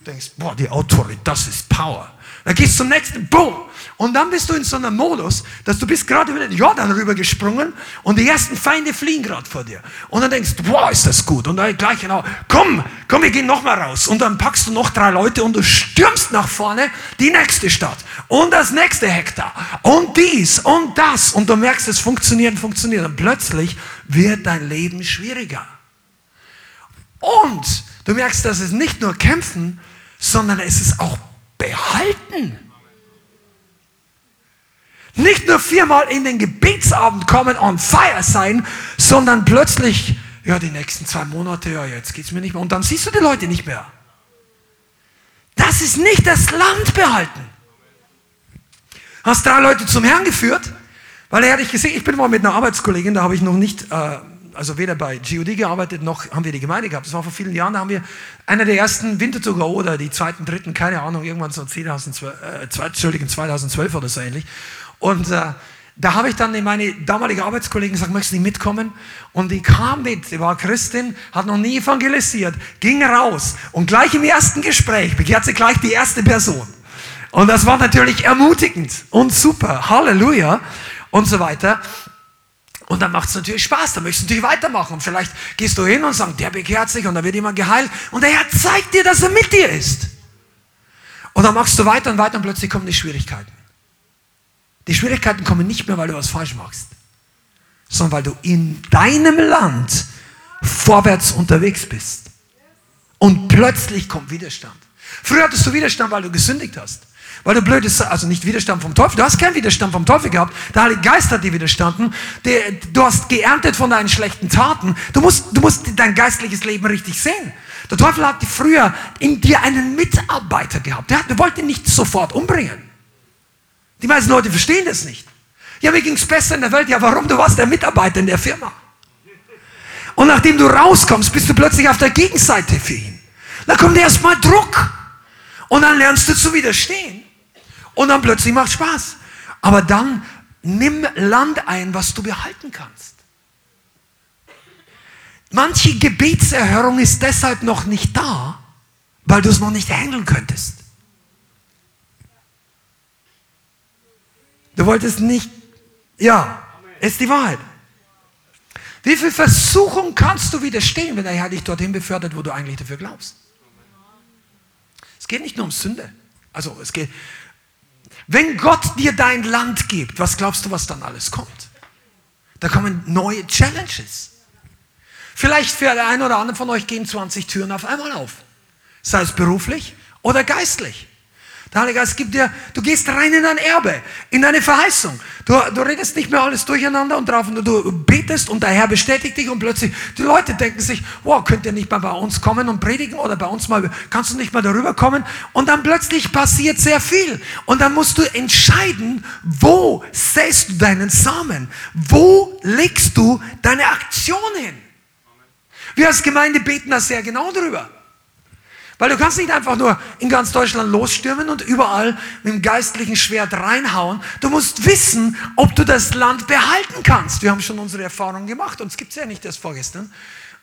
denkst, boah, die Autorität, das ist Power. Dann gehst du zum nächsten, boom. Und dann bist du in so einem Modus, dass du bist gerade über den Jordan rübergesprungen und die ersten Feinde fliehen gerade vor dir. Und dann denkst du, boah, ist das gut. Und dann gleich genau, komm, komm, wir gehen nochmal raus. Und dann packst du noch drei Leute und du stürmst nach vorne, die nächste Stadt. Und das nächste Hektar. Und dies und das. Und du merkst, es funktioniert, funktioniert. Und plötzlich wird dein Leben schwieriger. Und du merkst, dass es nicht nur kämpfen, sondern es ist auch behalten. Nicht nur viermal in den Gebetsabend kommen on fire sein, sondern plötzlich, ja, die nächsten zwei Monate, ja, jetzt geht es mir nicht mehr. Und dann siehst du die Leute nicht mehr. Das ist nicht das Land behalten. Hast drei Leute zum Herrn geführt, weil er hat dich gesehen, ich bin mal mit einer Arbeitskollegin, da habe ich noch nicht äh, also weder bei GOD gearbeitet, noch haben wir die Gemeinde gehabt. Das war vor vielen Jahren, da haben wir einer der ersten Wintertour oder die zweiten, dritten, keine Ahnung, irgendwann so 2012, äh, Entschuldigung, 2012 oder so ähnlich. Und äh, da habe ich dann meine damalige Arbeitskollegin gesagt, möchtest du nicht mitkommen? Und die kam mit, sie war Christin, hat noch nie evangelisiert, ging raus und gleich im ersten Gespräch bekehrt sie gleich die erste Person. Und das war natürlich ermutigend und super, Halleluja und so weiter. Und dann macht es natürlich Spaß, dann möchtest du natürlich weitermachen. Und vielleicht gehst du hin und sagst, der bekehrt sich und dann wird jemand geheilt. Und der Herr zeigt dir, dass er mit dir ist. Und dann machst du weiter und weiter und plötzlich kommen die Schwierigkeiten. Die Schwierigkeiten kommen nicht mehr, weil du was falsch machst, sondern weil du in deinem Land vorwärts unterwegs bist. Und plötzlich kommt Widerstand. Früher hattest du Widerstand, weil du gesündigt hast. Weil du blöd ist, also nicht Widerstand vom Teufel, du hast keinen Widerstand vom Teufel gehabt, der Heilige Geist hat dir widerstanden, du hast geerntet von deinen schlechten Taten, du musst, du musst dein geistliches Leben richtig sehen. Der Teufel hat früher in dir einen Mitarbeiter gehabt, der, der wollte nicht sofort umbringen. Die meisten Leute verstehen das nicht. Ja, mir ging es besser in der Welt, ja warum? Du warst der Mitarbeiter in der Firma. Und nachdem du rauskommst, bist du plötzlich auf der Gegenseite für ihn. Da kommt erstmal Druck. Und dann lernst du zu widerstehen. Und dann plötzlich macht Spaß. Aber dann nimm Land ein, was du behalten kannst. Manche Gebetserhörung ist deshalb noch nicht da, weil du es noch nicht handeln könntest. Du wolltest nicht, ja, ist die Wahrheit. Wie viel Versuchung kannst du widerstehen, wenn der Herr dich dorthin befördert, wo du eigentlich dafür glaubst? Es geht nicht nur um Sünde. Also es geht, wenn Gott dir dein Land gibt, was glaubst du, was dann alles kommt? Da kommen neue Challenges. Vielleicht für einen oder anderen von euch gehen 20 Türen auf einmal auf. Sei es beruflich oder geistlich. Der Heilige Geist gibt dir, du gehst rein in ein Erbe, in eine Verheißung. Du, du redest nicht mehr alles durcheinander und drauf, du betest und der Herr bestätigt dich und plötzlich, die Leute denken sich, wow, könnt ihr nicht mal bei uns kommen und predigen oder bei uns mal, kannst du nicht mal darüber kommen? Und dann plötzlich passiert sehr viel. Und dann musst du entscheiden, wo säst du deinen Samen? Wo legst du deine Aktion hin? Wir als Gemeinde beten da sehr genau drüber. Weil du kannst nicht einfach nur in ganz Deutschland losstürmen und überall mit dem geistlichen Schwert reinhauen. Du musst wissen, ob du das Land behalten kannst. Wir haben schon unsere Erfahrungen gemacht. Uns gibt es ja nicht erst vorgestern.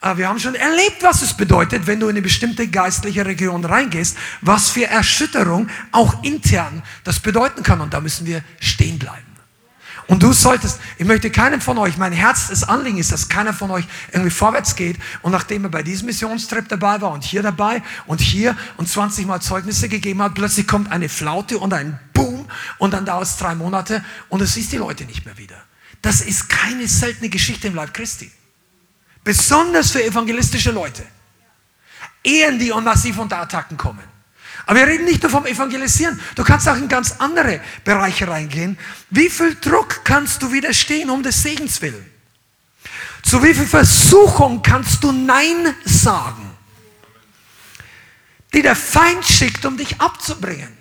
Aber wir haben schon erlebt, was es bedeutet, wenn du in eine bestimmte geistliche Region reingehst, was für Erschütterung auch intern das bedeuten kann. Und da müssen wir stehen bleiben. Und du solltest, ich möchte keinem von euch, mein Herz, das Anliegen ist, dass keiner von euch irgendwie vorwärts geht und nachdem er bei diesem Missionstrip dabei war und hier dabei und hier und 20 Mal Zeugnisse gegeben hat, plötzlich kommt eine Flaute und ein Boom und dann dauert es drei Monate und es siehst die Leute nicht mehr wieder. Das ist keine seltene Geschichte im Leib Christi. Besonders für evangelistische Leute. Ehen, die massiv unter Attacken kommen. Aber wir reden nicht nur vom Evangelisieren. Du kannst auch in ganz andere Bereiche reingehen. Wie viel Druck kannst du widerstehen um des Segens willen? Zu wie viel Versuchung kannst du Nein sagen, die der Feind schickt, um dich abzubringen?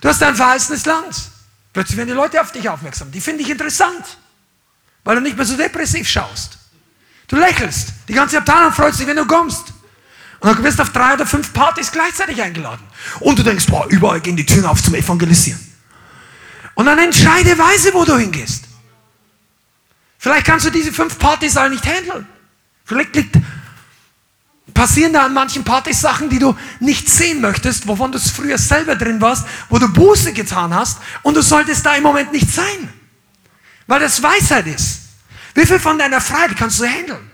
Du hast ein verheißenes Land. Plötzlich werden die Leute auf dich aufmerksam. Die finden dich interessant, weil du nicht mehr so depressiv schaust. Du lächelst. Die ganze Abteilung freut sich, wenn du kommst. Und dann wirst du auf drei oder fünf Partys gleichzeitig eingeladen. Und du denkst, boah, überall gehen die Türen auf zum Evangelisieren. Und dann entscheide weise, wo du hingehst. Vielleicht kannst du diese fünf Partys alle nicht handeln. Vielleicht liegt passieren da an manchen Partys Sachen, die du nicht sehen möchtest, wovon du früher selber drin warst, wo du Buße getan hast und du solltest da im Moment nicht sein. Weil das Weisheit ist. Wie viel von deiner Freiheit kannst du handeln?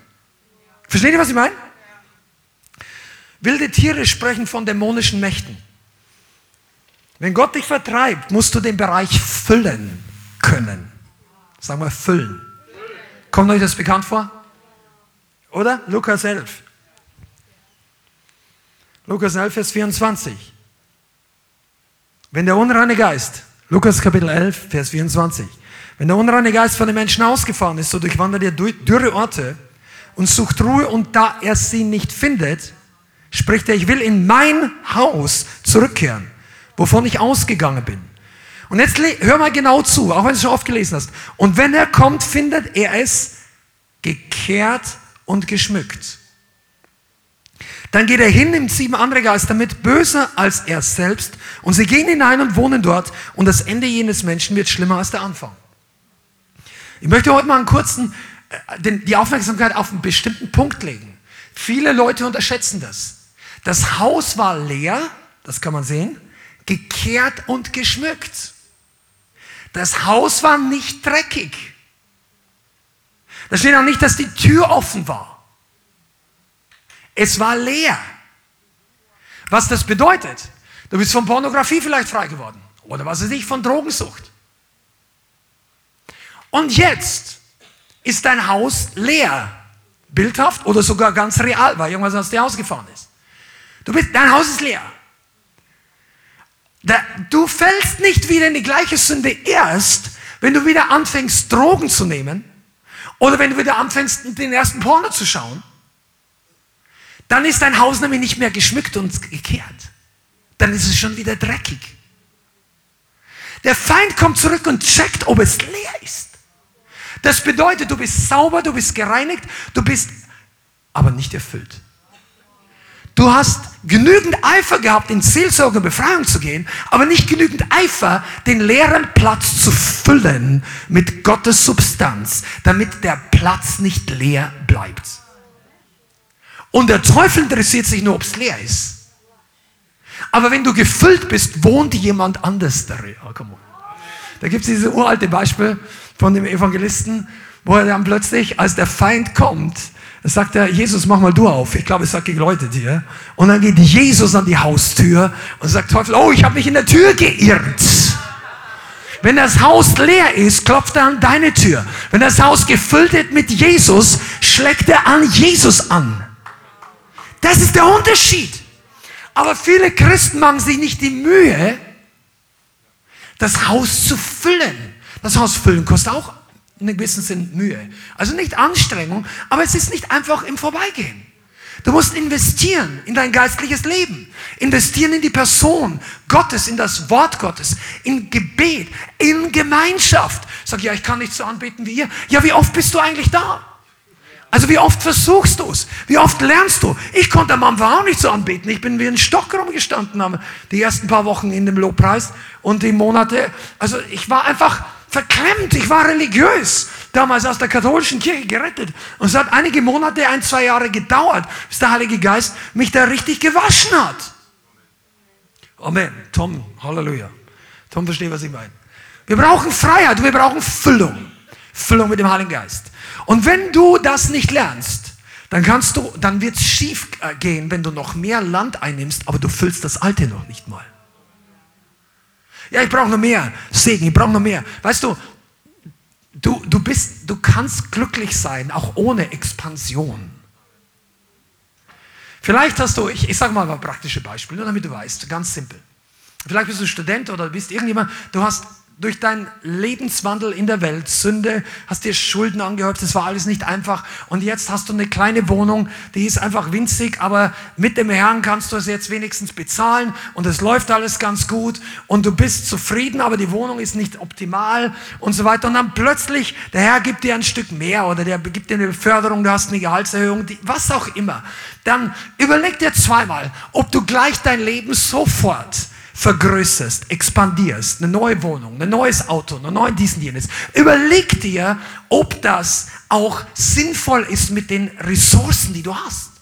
Versteht ihr, was ich meine? Wilde Tiere sprechen von dämonischen Mächten. Wenn Gott dich vertreibt, musst du den Bereich füllen können. Sagen wir füllen. Kommt euch das bekannt vor? Oder? Lukas 11. Lukas 11, Vers 24. Wenn der unreine Geist, Lukas Kapitel 11, Vers 24, wenn der unreine Geist von den Menschen ausgefahren ist, so durchwandert er dürre Orte und sucht Ruhe und da er sie nicht findet, spricht er, ich will in mein Haus zurückkehren, wovon ich ausgegangen bin. Und jetzt hör mal genau zu, auch wenn du es schon oft gelesen hast. Und wenn er kommt, findet er es gekehrt und geschmückt. Dann geht er hin, nimmt sieben andere Geister mit, böser als er selbst, und sie gehen hinein und wohnen dort, und das Ende jenes Menschen wird schlimmer als der Anfang. Ich möchte heute mal einen kurzen, äh, die Aufmerksamkeit auf einen bestimmten Punkt legen. Viele Leute unterschätzen das. Das Haus war leer, das kann man sehen, gekehrt und geschmückt. Das Haus war nicht dreckig. Da steht auch nicht, dass die Tür offen war. Es war leer. Was das bedeutet? Du bist von Pornografie vielleicht frei geworden. Oder was weiß ich, von Drogensucht. Und jetzt ist dein Haus leer. Bildhaft oder sogar ganz real, weil irgendwas aus dir ausgefahren ist. Du bist, dein Haus ist leer. Du fällst nicht wieder in die gleiche Sünde erst, wenn du wieder anfängst, Drogen zu nehmen oder wenn du wieder anfängst, den ersten Porno zu schauen. Dann ist dein Haus nämlich nicht mehr geschmückt und gekehrt. Dann ist es schon wieder dreckig. Der Feind kommt zurück und checkt, ob es leer ist. Das bedeutet, du bist sauber, du bist gereinigt, du bist aber nicht erfüllt. Du hast genügend Eifer gehabt, in Seelsorge und Befreiung zu gehen, aber nicht genügend Eifer, den leeren Platz zu füllen mit Gottes Substanz, damit der Platz nicht leer bleibt. Und der Teufel interessiert sich nur, ob es leer ist. Aber wenn du gefüllt bist, wohnt jemand anders darin. Oh, da gibt es dieses uralte Beispiel von dem Evangelisten, wo er dann plötzlich, als der Feind kommt, sagt er, Jesus, mach mal du auf. Ich glaube, es sagt Leute dir. Und dann geht Jesus an die Haustür und sagt, Teufel, oh, ich habe mich in der Tür geirrt. Wenn das Haus leer ist, klopft er an deine Tür. Wenn das Haus gefüllt ist mit Jesus, schlägt er an Jesus an. Das ist der Unterschied. Aber viele Christen machen sich nicht die Mühe, das Haus zu füllen. Das Haus füllen kostet auch in einem gewissen Sinn Mühe. Also nicht Anstrengung, aber es ist nicht einfach im Vorbeigehen. Du musst investieren in dein geistliches Leben, investieren in die Person Gottes, in das Wort Gottes, in Gebet, in Gemeinschaft. Sag ja, ich kann nicht so anbeten wie ihr. Ja, wie oft bist du eigentlich da? Also wie oft versuchst du es? Wie oft lernst du? Ich konnte am Anfang auch nicht so anbeten. Ich bin wie ein Stock rumgestanden die ersten paar Wochen in dem Lobpreis und die Monate. Also ich war einfach verklemmt, ich war religiös, damals aus der katholischen Kirche gerettet. Und es hat einige Monate, ein, zwei Jahre gedauert, bis der Heilige Geist mich da richtig gewaschen hat. Amen. Tom, Halleluja. Tom versteht, was ich meine. Wir brauchen Freiheit, wir brauchen Füllung. Füllung mit dem Heiligen Geist. Und wenn du das nicht lernst, dann kannst du, dann wird es schief gehen, wenn du noch mehr Land einnimmst, aber du füllst das Alte noch nicht mal. Ja, ich brauche noch mehr Segen, ich brauche noch mehr. Weißt du, du, du, bist, du kannst glücklich sein, auch ohne Expansion. Vielleicht hast du, ich, ich sage mal ein praktisches Beispiel, nur damit du weißt, ganz simpel. Vielleicht bist du Student oder bist irgendjemand, du hast durch deinen Lebenswandel in der Welt, Sünde, hast dir Schulden angehäuft, das war alles nicht einfach. Und jetzt hast du eine kleine Wohnung, die ist einfach winzig, aber mit dem Herrn kannst du es jetzt wenigstens bezahlen und es läuft alles ganz gut und du bist zufrieden, aber die Wohnung ist nicht optimal und so weiter. Und dann plötzlich, der Herr gibt dir ein Stück mehr oder der gibt dir eine Beförderung, du hast eine Gehaltserhöhung, die, was auch immer. Dann überleg dir zweimal, ob du gleich dein Leben sofort vergrößerst, expandierst, eine neue Wohnung, ein neues Auto, ein neues diesen, jenes. Überleg dir, ob das auch sinnvoll ist mit den Ressourcen, die du hast.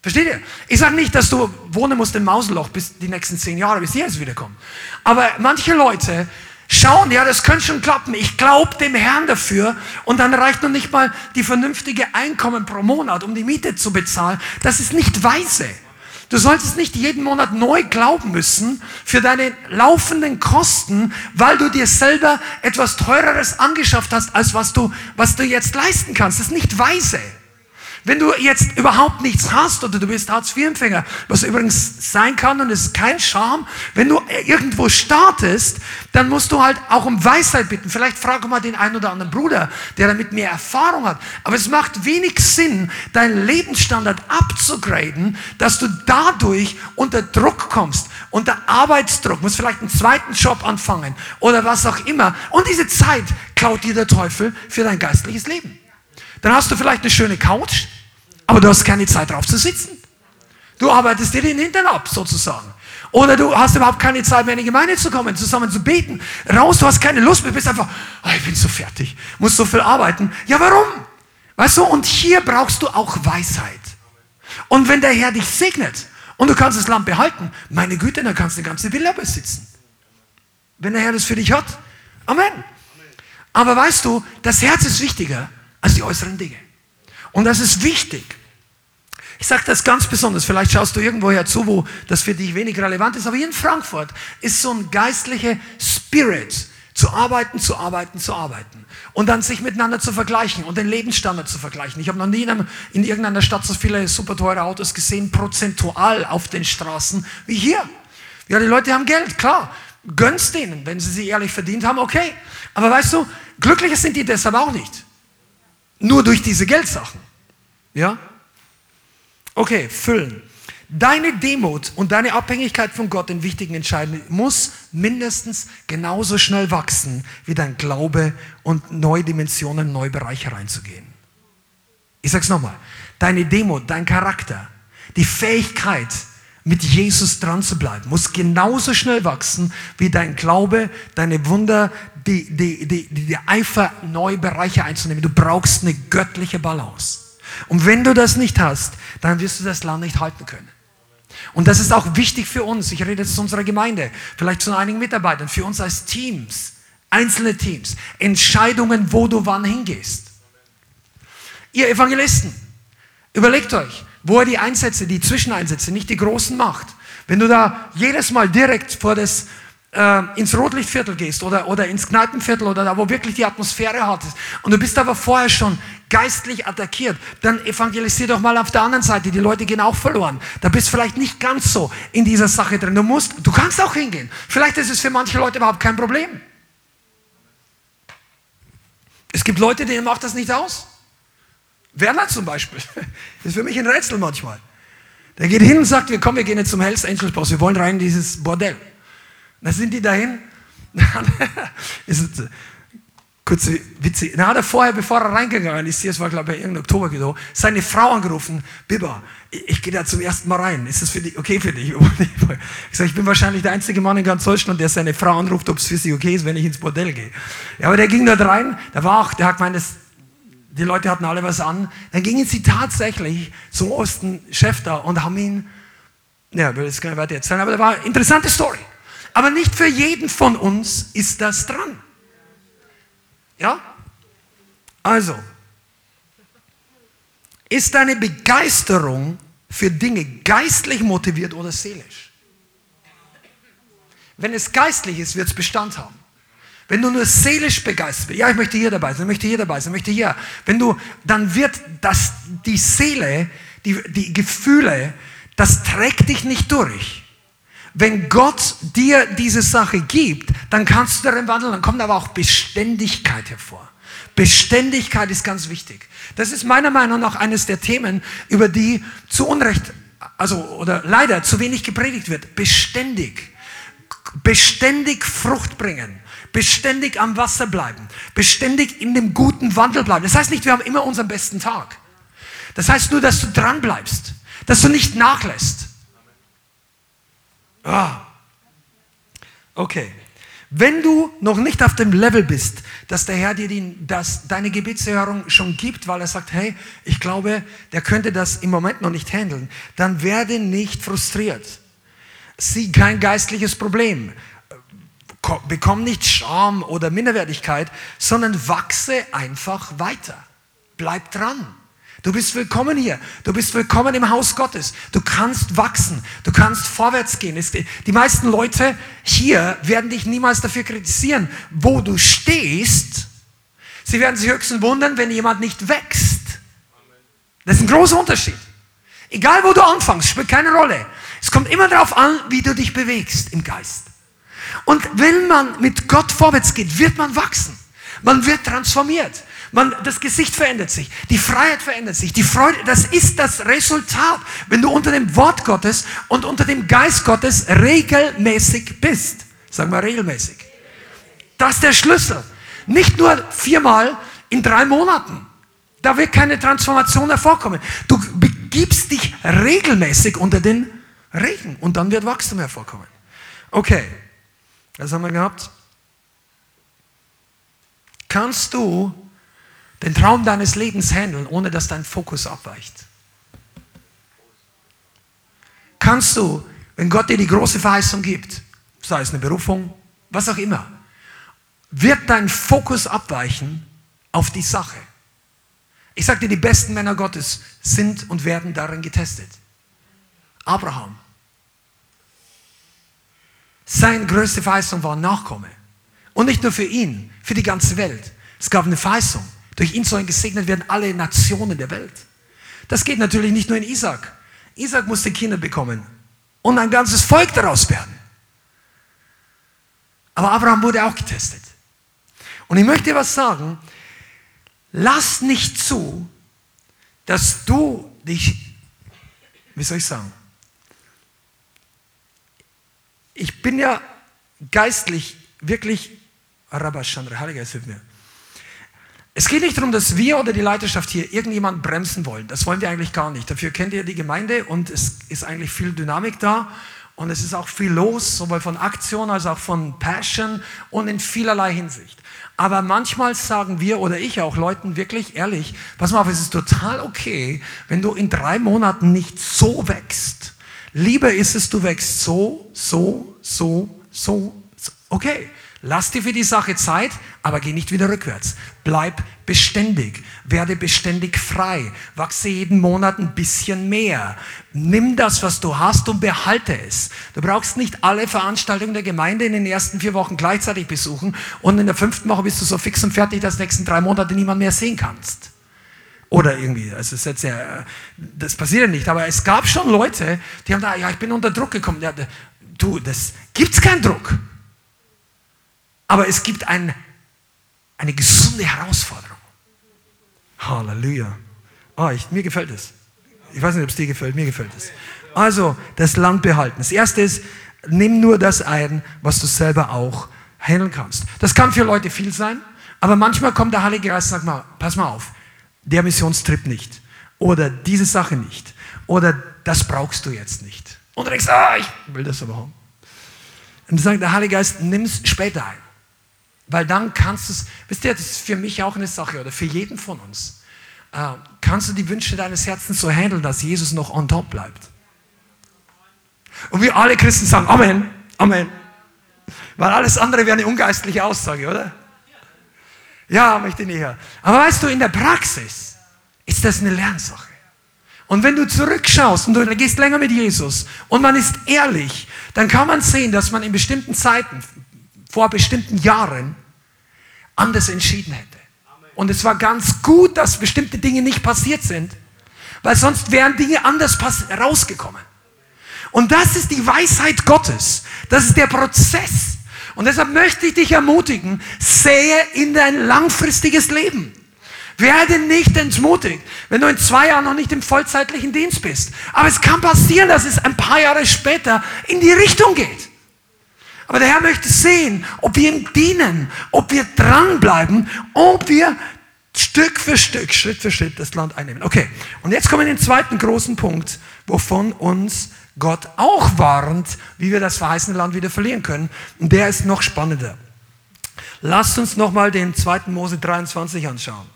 Versteht ihr? Ich sage nicht, dass du wohnen musst im Mausenloch bis die nächsten zehn Jahre, bis Jesus wiederkommt. Aber manche Leute schauen, ja, das könnte schon klappen. Ich glaube dem Herrn dafür und dann reicht noch nicht mal die vernünftige Einkommen pro Monat, um die Miete zu bezahlen. Das ist nicht weise. Du solltest nicht jeden Monat neu glauben müssen für deine laufenden Kosten, weil du dir selber etwas Teureres angeschafft hast, als was du, was du jetzt leisten kannst. Das ist nicht weise. Wenn du jetzt überhaupt nichts hast oder du bist Hartz-IV-Empfänger, was übrigens sein kann und es ist kein Scham, wenn du irgendwo startest, dann musst du halt auch um Weisheit bitten. Vielleicht frage mal den einen oder anderen Bruder, der damit mehr Erfahrung hat. Aber es macht wenig Sinn, deinen Lebensstandard abzugraden, dass du dadurch unter Druck kommst, unter Arbeitsdruck, musst vielleicht einen zweiten Job anfangen oder was auch immer. Und diese Zeit klaut dir der Teufel für dein geistliches Leben. Dann hast du vielleicht eine schöne Couch, aber du hast keine Zeit drauf zu sitzen. Du arbeitest dir den Hintern ab, sozusagen. Oder du hast überhaupt keine Zeit mehr in die Gemeinde zu kommen, zusammen zu beten. Raus, du hast keine Lust mehr, bist einfach, oh, ich bin so fertig, muss so viel arbeiten. Ja, warum? Weißt du, und hier brauchst du auch Weisheit. Und wenn der Herr dich segnet und du kannst das Land behalten, meine Güte, dann kannst du eine ganze Villa besitzen. Wenn der Herr das für dich hat. Amen. Aber weißt du, das Herz ist wichtiger als die äußeren Dinge. Und das ist wichtig. Ich sage das ganz besonders, vielleicht schaust du irgendwoher zu, wo das für dich wenig relevant ist, aber hier in Frankfurt ist so ein geistlicher Spirit, zu arbeiten, zu arbeiten, zu arbeiten. Und dann sich miteinander zu vergleichen und den Lebensstandard zu vergleichen. Ich habe noch nie in, einem, in irgendeiner Stadt so viele super teure Autos gesehen, prozentual auf den Straßen wie hier. Ja, die Leute haben Geld, klar. Gönn's denen, wenn sie sie ehrlich verdient haben, okay. Aber weißt du, glücklicher sind die deshalb auch nicht. Nur durch diese Geldsachen. Ja? Okay, füllen. Deine Demut und deine Abhängigkeit von Gott in wichtigen Entscheidungen muss mindestens genauso schnell wachsen wie dein Glaube und neue Dimensionen, neue Bereiche reinzugehen. Ich sag's nochmal. Deine Demut, dein Charakter, die Fähigkeit, mit Jesus dran zu bleiben, muss genauso schnell wachsen wie dein Glaube, deine Wunder, die, die, die, die Eifer, neue Bereiche einzunehmen. Du brauchst eine göttliche Balance. Und wenn du das nicht hast, dann wirst du das Land nicht halten können. Und das ist auch wichtig für uns. Ich rede jetzt zu unserer Gemeinde, vielleicht zu einigen Mitarbeitern, für uns als Teams, einzelne Teams, Entscheidungen, wo du wann hingehst. Ihr Evangelisten, überlegt euch, wo er die Einsätze, die Zwischeneinsätze, nicht die großen macht. Wenn du da jedes Mal direkt vor das äh, ins Rotlichtviertel gehst oder, oder ins Kneipenviertel oder da, wo wirklich die Atmosphäre hart ist und du bist aber vorher schon geistlich attackiert, dann evangelisier doch mal auf der anderen Seite. Die Leute gehen auch verloren. Da bist vielleicht nicht ganz so in dieser Sache drin. Du musst, du kannst auch hingehen. Vielleicht ist es für manche Leute überhaupt kein Problem. Es gibt Leute, denen macht das nicht aus. Werner zum Beispiel. Das ist für mich ein Rätsel manchmal. Der geht hin und sagt, wir kommen, wir gehen jetzt zum Hells Angels Boss, wir wollen rein in dieses Bordell. Da sind die dahin. ist, kurze Witze. Da hat er vorher, bevor er reingegangen ist, es war glaube ich irgendein Oktober genau, seine Frau angerufen, Biber, ich, ich gehe da zum ersten Mal rein. Ist das für dich okay für dich? Ich sage, ich bin wahrscheinlich der einzige Mann in ganz Deutschland, der seine Frau anruft, ob es für sie okay ist, wenn ich ins Bordell gehe. Ja, aber der ging dort rein, da war auch, der hat gemeint, das, die Leute hatten alle was an. Dann gingen sie tatsächlich zum Osten da und haben ihn, ja, will jetzt gar nicht weiter erzählen, aber da war eine interessante Story. Aber nicht für jeden von uns ist das dran. Ja? Also, ist deine Begeisterung für Dinge geistlich motiviert oder seelisch? Wenn es geistlich ist, wird es Bestand haben. Wenn du nur seelisch begeistert bist, ja, ich möchte hier dabei sein, ich möchte hier dabei sein, ich möchte hier, wenn du, dann wird das, die Seele, die, die Gefühle, das trägt dich nicht durch. Wenn Gott dir diese Sache gibt, dann kannst du darin wandeln, dann kommt aber auch Beständigkeit hervor. Beständigkeit ist ganz wichtig. Das ist meiner Meinung nach eines der Themen, über die zu Unrecht, also oder leider zu wenig gepredigt wird. Beständig. Beständig Frucht bringen. Beständig am Wasser bleiben. Beständig in dem guten Wandel bleiben. Das heißt nicht, wir haben immer unseren besten Tag. Das heißt nur, dass du dran bleibst. Dass du nicht nachlässt. Ah. Okay. Wenn du noch nicht auf dem Level bist, dass der Herr dir die, dass deine Gebetserhörung schon gibt, weil er sagt, hey, ich glaube, der könnte das im Moment noch nicht handeln, dann werde nicht frustriert. Sieh kein geistliches Problem. Bekomm nicht Scham oder Minderwertigkeit, sondern wachse einfach weiter. Bleib dran. Du bist willkommen hier. Du bist willkommen im Haus Gottes. Du kannst wachsen. Du kannst vorwärts gehen. Die meisten Leute hier werden dich niemals dafür kritisieren, wo du stehst. Sie werden sich höchstens wundern, wenn jemand nicht wächst. Das ist ein großer Unterschied. Egal wo du anfängst, spielt keine Rolle. Es kommt immer darauf an, wie du dich bewegst im Geist. Und wenn man mit Gott vorwärts geht, wird man wachsen. Man wird transformiert. Man, das Gesicht verändert sich, die Freiheit verändert sich, die Freude, das ist das Resultat, wenn du unter dem Wort Gottes und unter dem Geist Gottes regelmäßig bist. Sag mal regelmäßig. Das ist der Schlüssel. Nicht nur viermal in drei Monaten. Da wird keine Transformation hervorkommen. Du begibst dich regelmäßig unter den Regen und dann wird Wachstum hervorkommen. Okay, das haben wir gehabt. Kannst du den Traum deines Lebens handeln, ohne dass dein Fokus abweicht? Kannst du, wenn Gott dir die große Verheißung gibt, sei es eine Berufung, was auch immer, wird dein Fokus abweichen auf die Sache? Ich sage dir, die besten Männer Gottes sind und werden darin getestet. Abraham. Seine größte Verheißung war Nachkomme. Und nicht nur für ihn, für die ganze Welt. Es gab eine Verheißung. Durch ihn sollen gesegnet werden alle Nationen der Welt. Das geht natürlich nicht nur in Isaac. Isaac musste Kinder bekommen und ein ganzes Volk daraus werden. Aber Abraham wurde auch getestet. Und ich möchte was sagen. Lass nicht zu, dass du dich, wie soll ich sagen, ich bin ja geistlich wirklich, Arabashandra, Heiliger Geist, hilf mir. Es geht nicht darum, dass wir oder die Leiterschaft hier irgendjemand bremsen wollen. Das wollen wir eigentlich gar nicht. Dafür kennt ihr die Gemeinde und es ist eigentlich viel Dynamik da und es ist auch viel los, sowohl von Aktion als auch von Passion und in vielerlei Hinsicht. Aber manchmal sagen wir oder ich auch Leuten wirklich ehrlich, pass mal auf, es ist total okay, wenn du in drei Monaten nicht so wächst. Lieber ist es, du wächst so, so, so, so. Okay, Lass dir für die Sache Zeit, aber geh nicht wieder rückwärts. Bleib beständig. Werde beständig frei. Wachse jeden Monat ein bisschen mehr. Nimm das, was du hast und behalte es. Du brauchst nicht alle Veranstaltungen der Gemeinde in den ersten vier Wochen gleichzeitig besuchen und in der fünften Woche bist du so fix und fertig, dass nächsten drei Monate niemand mehr sehen kannst. Oder irgendwie, also das, ja, das passiert ja nicht. Aber es gab schon Leute, die haben da, ja, ich bin unter Druck gekommen. Ja, du, das gibt's keinen Druck. Aber es gibt ein, eine gesunde Herausforderung. Halleluja. Ah, ich, mir gefällt es. Ich weiß nicht, ob es dir gefällt, mir gefällt es. Also, das Land behalten. Das erste ist, nimm nur das ein, was du selber auch handeln kannst. Das kann für Leute viel sein, aber manchmal kommt der Heilige Geist und sagt mal, pass mal auf, der Missionstrip nicht. Oder diese Sache nicht. Oder das brauchst du jetzt nicht. Und du denkst, ah, ich will das aber haben. Und sagt der Heilige Geist, nimm es später ein. Weil dann kannst du es, wisst ihr, das ist für mich auch eine Sache oder für jeden von uns. Äh, kannst du die Wünsche deines Herzens so handeln, dass Jesus noch on top bleibt? Und wir alle Christen sagen Amen, Amen. Weil alles andere wäre eine ungeistliche Aussage, oder? Ja, möchte ich nicht hören. Aber weißt du, in der Praxis ist das eine Lernsache. Und wenn du zurückschaust und du gehst länger mit Jesus und man ist ehrlich, dann kann man sehen, dass man in bestimmten Zeiten, vor bestimmten Jahren anders entschieden hätte. Und es war ganz gut, dass bestimmte Dinge nicht passiert sind, weil sonst wären Dinge anders rausgekommen. Und das ist die Weisheit Gottes. Das ist der Prozess. Und deshalb möchte ich dich ermutigen, sehe in dein langfristiges Leben. Werde nicht entmutigt, wenn du in zwei Jahren noch nicht im vollzeitlichen Dienst bist. Aber es kann passieren, dass es ein paar Jahre später in die Richtung geht. Aber der Herr möchte sehen, ob wir ihm dienen, ob wir dranbleiben, ob wir Stück für Stück, Schritt für Schritt das Land einnehmen. Okay, und jetzt kommen wir in den zweiten großen Punkt, wovon uns Gott auch warnt, wie wir das verheißene Land wieder verlieren können. Und der ist noch spannender. Lasst uns nochmal den 2. Mose 23 anschauen.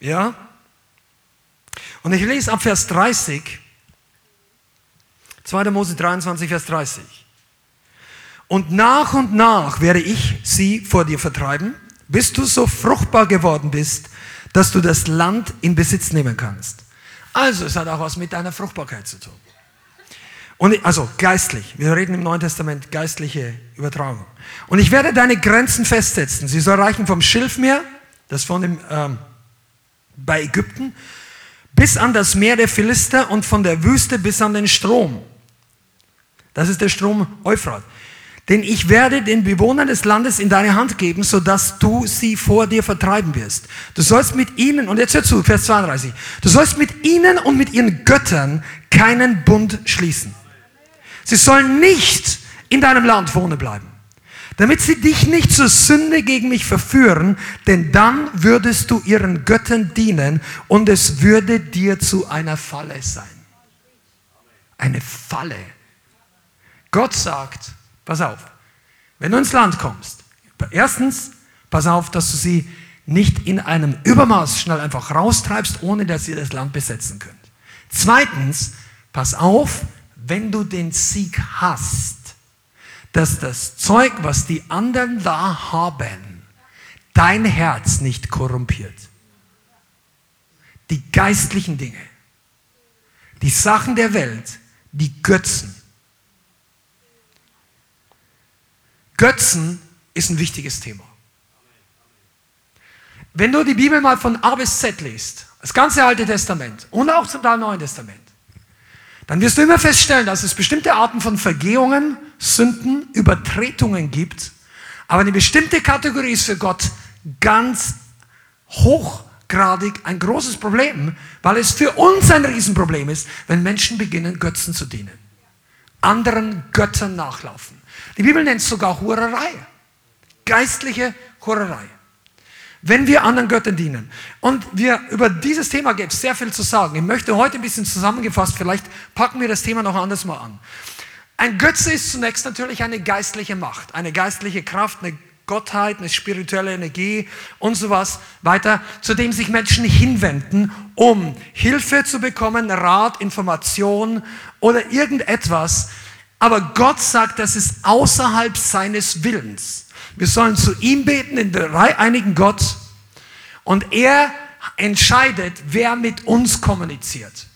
Ja? Und ich lese ab Vers 30. 2. Mose 23, Vers 30. Und nach und nach werde ich sie vor dir vertreiben, bis du so fruchtbar geworden bist, dass du das Land in Besitz nehmen kannst. Also, es hat auch was mit deiner Fruchtbarkeit zu tun. Und, also geistlich. Wir reden im Neuen Testament geistliche Übertragung. Und ich werde deine Grenzen festsetzen. Sie soll reichen vom Schilfmeer, das von dem, ähm, bei Ägypten, bis an das Meer der Philister und von der Wüste bis an den Strom. Das ist der Strom Euphrat. Denn ich werde den Bewohnern des Landes in deine Hand geben, sodass du sie vor dir vertreiben wirst. Du sollst mit ihnen, und jetzt hör zu, Vers 32, du sollst mit ihnen und mit ihren Göttern keinen Bund schließen. Sie sollen nicht in deinem Land wohnen bleiben, damit sie dich nicht zur Sünde gegen mich verführen, denn dann würdest du ihren Göttern dienen und es würde dir zu einer Falle sein. Eine Falle. Gott sagt, Pass auf, wenn du ins Land kommst, erstens, pass auf, dass du sie nicht in einem Übermaß schnell einfach raustreibst, ohne dass ihr das Land besetzen könnt. Zweitens, pass auf, wenn du den Sieg hast, dass das Zeug, was die anderen da haben, dein Herz nicht korrumpiert. Die geistlichen Dinge, die Sachen der Welt, die Götzen, Götzen ist ein wichtiges Thema. Wenn du die Bibel mal von A bis Z liest, das ganze Alte Testament und auch zum Teil Neuen Testament, dann wirst du immer feststellen, dass es bestimmte Arten von Vergehungen, Sünden, Übertretungen gibt, aber eine bestimmte Kategorie ist für Gott ganz hochgradig ein großes Problem, weil es für uns ein Riesenproblem ist, wenn Menschen beginnen, Götzen zu dienen, anderen Göttern nachlaufen. Die Bibel nennt es sogar Hurerei. Geistliche Hurerei. Wenn wir anderen Göttern dienen. Und wir, über dieses Thema gibt es sehr viel zu sagen. Ich möchte heute ein bisschen zusammengefasst, vielleicht packen wir das Thema noch anders mal an. Ein Götze ist zunächst natürlich eine geistliche Macht, eine geistliche Kraft, eine Gottheit, eine spirituelle Energie und sowas weiter, zu dem sich Menschen hinwenden, um Hilfe zu bekommen, Rat, Information oder irgendetwas, aber Gott sagt, das ist außerhalb seines Willens. Wir sollen zu ihm beten, in der einigen Gott. Und er entscheidet, wer mit uns kommuniziert.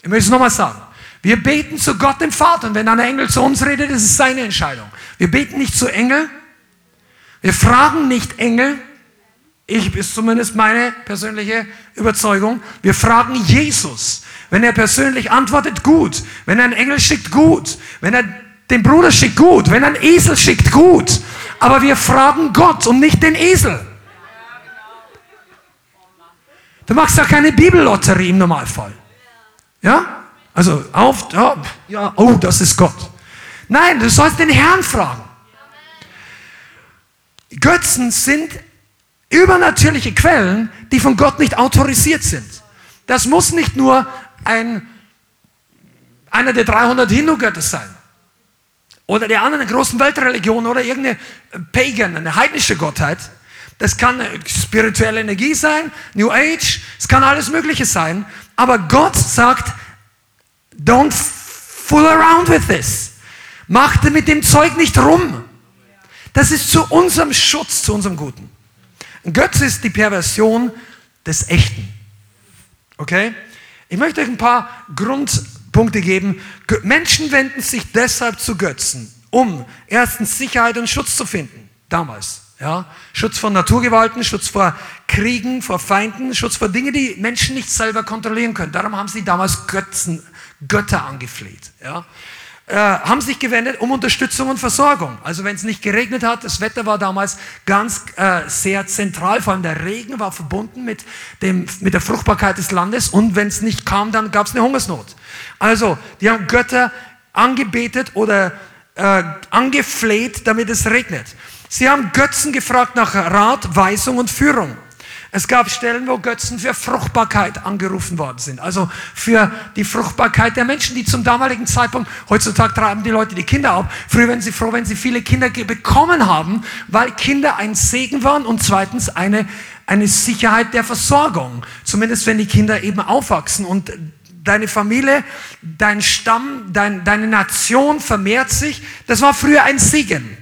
Ich möchte es nochmal sagen. Wir beten zu Gott, dem Vater. Und wenn ein Engel zu uns redet, ist es seine Entscheidung. Wir beten nicht zu Engel. Wir fragen nicht Engel. Ich ist zumindest meine persönliche Überzeugung. Wir fragen Jesus. Wenn er persönlich antwortet, gut. Wenn er einen Engel schickt, gut. Wenn er den Bruder schickt, gut. Wenn er einen Esel schickt, gut. Aber wir fragen Gott und nicht den Esel. Du machst ja keine Bibellotterie im Normalfall. Ja? Also auf, ja, ja, oh, das ist Gott. Nein, du sollst den Herrn fragen. Götzen sind übernatürliche Quellen, die von Gott nicht autorisiert sind. Das muss nicht nur ein, einer der 300 Hindu-Götter sein. Oder der anderen großen Weltreligion oder irgendeine Pagan, eine heidnische Gottheit. Das kann spirituelle Energie sein, New Age, es kann alles Mögliche sein. Aber Gott sagt, don't fool around with this. Macht mit dem Zeug nicht rum. Das ist zu unserem Schutz, zu unserem Guten. Ein Götz ist die Perversion des Echten. Okay? Ich möchte euch ein paar Grundpunkte geben. Menschen wenden sich deshalb zu Götzen, um erstens Sicherheit und Schutz zu finden. Damals. Ja? Schutz vor Naturgewalten, Schutz vor Kriegen, vor Feinden, Schutz vor Dingen, die Menschen nicht selber kontrollieren können. Darum haben sie damals Götzen, Götter angefleht. Ja? Äh, haben sich gewendet um Unterstützung und Versorgung. Also wenn es nicht geregnet hat, das Wetter war damals ganz äh, sehr zentral, vor allem der Regen war verbunden mit, dem, mit der Fruchtbarkeit des Landes und wenn es nicht kam, dann gab es eine Hungersnot. Also die haben Götter angebetet oder äh, angefleht, damit es regnet. Sie haben Götzen gefragt nach Rat, Weisung und Führung. Es gab Stellen, wo Götzen für Fruchtbarkeit angerufen worden sind. Also für die Fruchtbarkeit der Menschen, die zum damaligen Zeitpunkt, heutzutage treiben die Leute die Kinder ab. Früher waren sie froh, wenn sie viele Kinder bekommen haben, weil Kinder ein Segen waren und zweitens eine, eine Sicherheit der Versorgung. Zumindest wenn die Kinder eben aufwachsen und deine Familie, dein Stamm, dein, deine Nation vermehrt sich. Das war früher ein Segen.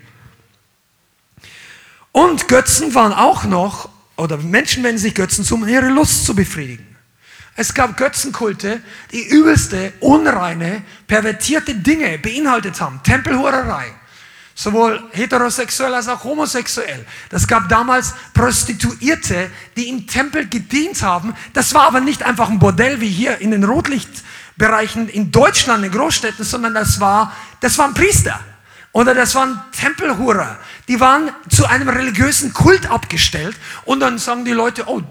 Und Götzen waren auch noch oder Menschen wenden sich Götzen zu, um ihre Lust zu befriedigen. Es gab Götzenkulte, die übelste, unreine, pervertierte Dinge beinhaltet haben. Tempelhurerei. Sowohl heterosexuell als auch homosexuell. Das gab damals Prostituierte, die im Tempel gedient haben. Das war aber nicht einfach ein Bordell wie hier in den Rotlichtbereichen in Deutschland, in Großstädten, sondern das war, das waren Priester. Oder das waren Tempelhurer. Die waren zu einem religiösen Kult abgestellt und dann sagen die Leute, oh,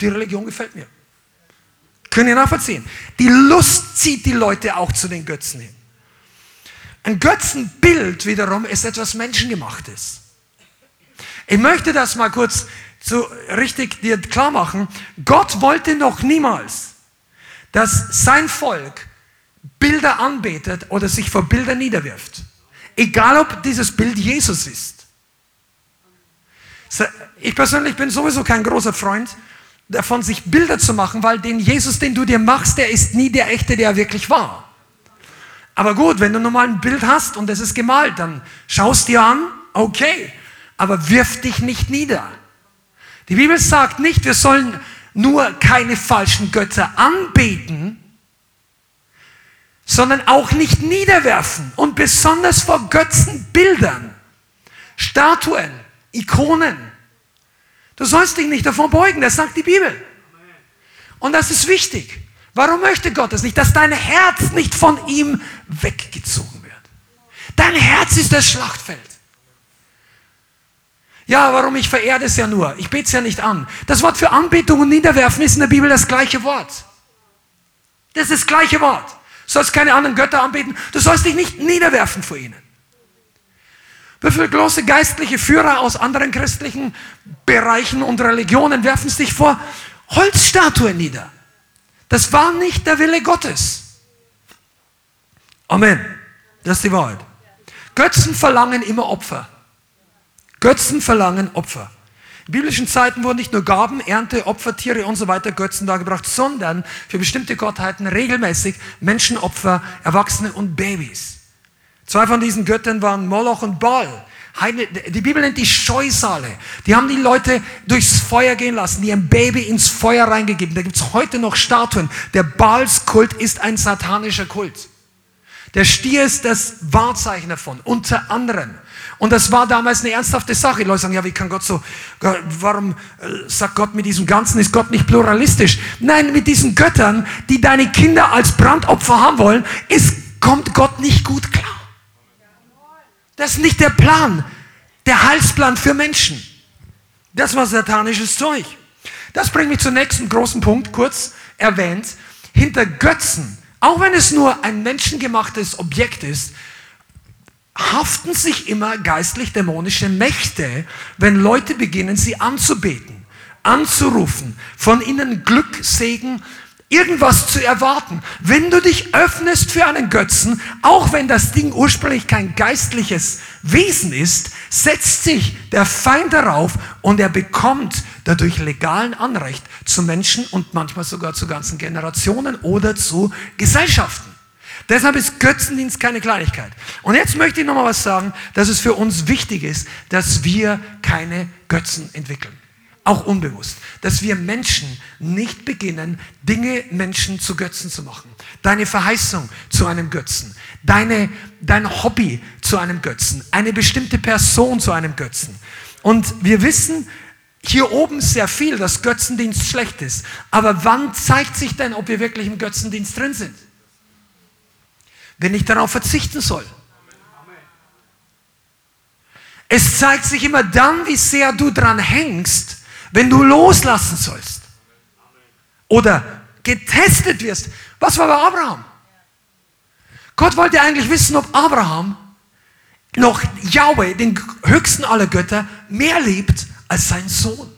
die Religion gefällt mir. Können ihr nachvollziehen? Die Lust zieht die Leute auch zu den Götzen hin. Ein Götzenbild wiederum ist etwas Menschengemachtes. Ich möchte das mal kurz so richtig dir klar machen. Gott wollte noch niemals, dass sein Volk Bilder anbetet oder sich vor Bildern niederwirft. Egal ob dieses Bild Jesus ist. Ich persönlich bin sowieso kein großer Freund davon, sich Bilder zu machen, weil den Jesus, den du dir machst, der ist nie der echte, der wirklich war. Aber gut, wenn du nun mal ein Bild hast und es ist gemalt, dann schaust dir an, okay, aber wirf dich nicht nieder. Die Bibel sagt nicht, wir sollen nur keine falschen Götter anbeten, sondern auch nicht niederwerfen und besonders vor Götzenbildern, Statuen, Ikonen. Du sollst dich nicht davon beugen, das sagt die Bibel. Und das ist wichtig. Warum möchte Gott das nicht? Dass dein Herz nicht von ihm weggezogen wird. Dein Herz ist das Schlachtfeld. Ja, warum ich verehre es ja nur. Ich bete es ja nicht an. Das Wort für Anbetung und Niederwerfen ist in der Bibel das gleiche Wort. Das ist das gleiche Wort. Du sollst keine anderen Götter anbeten. Du sollst dich nicht niederwerfen vor ihnen. Wie viele große geistliche Führer aus anderen christlichen Bereichen und Religionen werfen sich vor Holzstatuen nieder? Das war nicht der Wille Gottes. Amen. Das ist die Wahrheit. Götzen verlangen immer Opfer. Götzen verlangen Opfer. In biblischen Zeiten wurden nicht nur Gaben, Ernte, Opfertiere und so weiter Götzen dargebracht, sondern für bestimmte Gottheiten regelmäßig Menschenopfer, Erwachsene und Babys. Zwei von diesen Göttern waren Moloch und Baal. Die Bibel nennt die Scheusale. Die haben die Leute durchs Feuer gehen lassen, die ein Baby ins Feuer reingegeben. Da gibt es heute noch Statuen. Der Baalskult ist ein satanischer Kult. Der Stier ist das Wahrzeichen davon, unter anderem. Und das war damals eine ernsthafte Sache. Die Leute sagen, ja, wie kann Gott so, warum äh, sagt Gott mit diesem Ganzen, ist Gott nicht pluralistisch? Nein, mit diesen Göttern, die deine Kinder als Brandopfer haben wollen, ist, kommt Gott nicht gut klar. Das ist nicht der Plan, der Heilsplan für Menschen. Das war satanisches Zeug. Das bringt mich zum nächsten großen Punkt, kurz erwähnt. Hinter Götzen, auch wenn es nur ein menschengemachtes Objekt ist, haften sich immer geistlich-dämonische Mächte, wenn Leute beginnen, sie anzubeten, anzurufen, von ihnen Glück, Segen, irgendwas zu erwarten. Wenn du dich öffnest für einen Götzen, auch wenn das Ding ursprünglich kein geistliches Wesen ist, setzt sich der Feind darauf und er bekommt dadurch legalen Anrecht zu Menschen und manchmal sogar zu ganzen Generationen oder zu Gesellschaften. Deshalb ist Götzendienst keine Kleinigkeit. Und jetzt möchte ich noch mal was sagen, dass es für uns wichtig ist, dass wir keine Götzen entwickeln. Auch unbewusst. Dass wir Menschen nicht beginnen, Dinge Menschen zu Götzen zu machen. Deine Verheißung zu einem Götzen. Deine, dein Hobby zu einem Götzen. Eine bestimmte Person zu einem Götzen. Und wir wissen, hier oben sehr viel, dass Götzendienst schlecht ist. Aber wann zeigt sich denn, ob wir wirklich im Götzendienst drin sind? Wenn ich darauf verzichten soll. Es zeigt sich immer dann, wie sehr du dran hängst, wenn du loslassen sollst. Oder getestet wirst. Was war bei Abraham? Gott wollte eigentlich wissen, ob Abraham noch Yahweh, den höchsten aller Götter, mehr liebt als sein Sohn,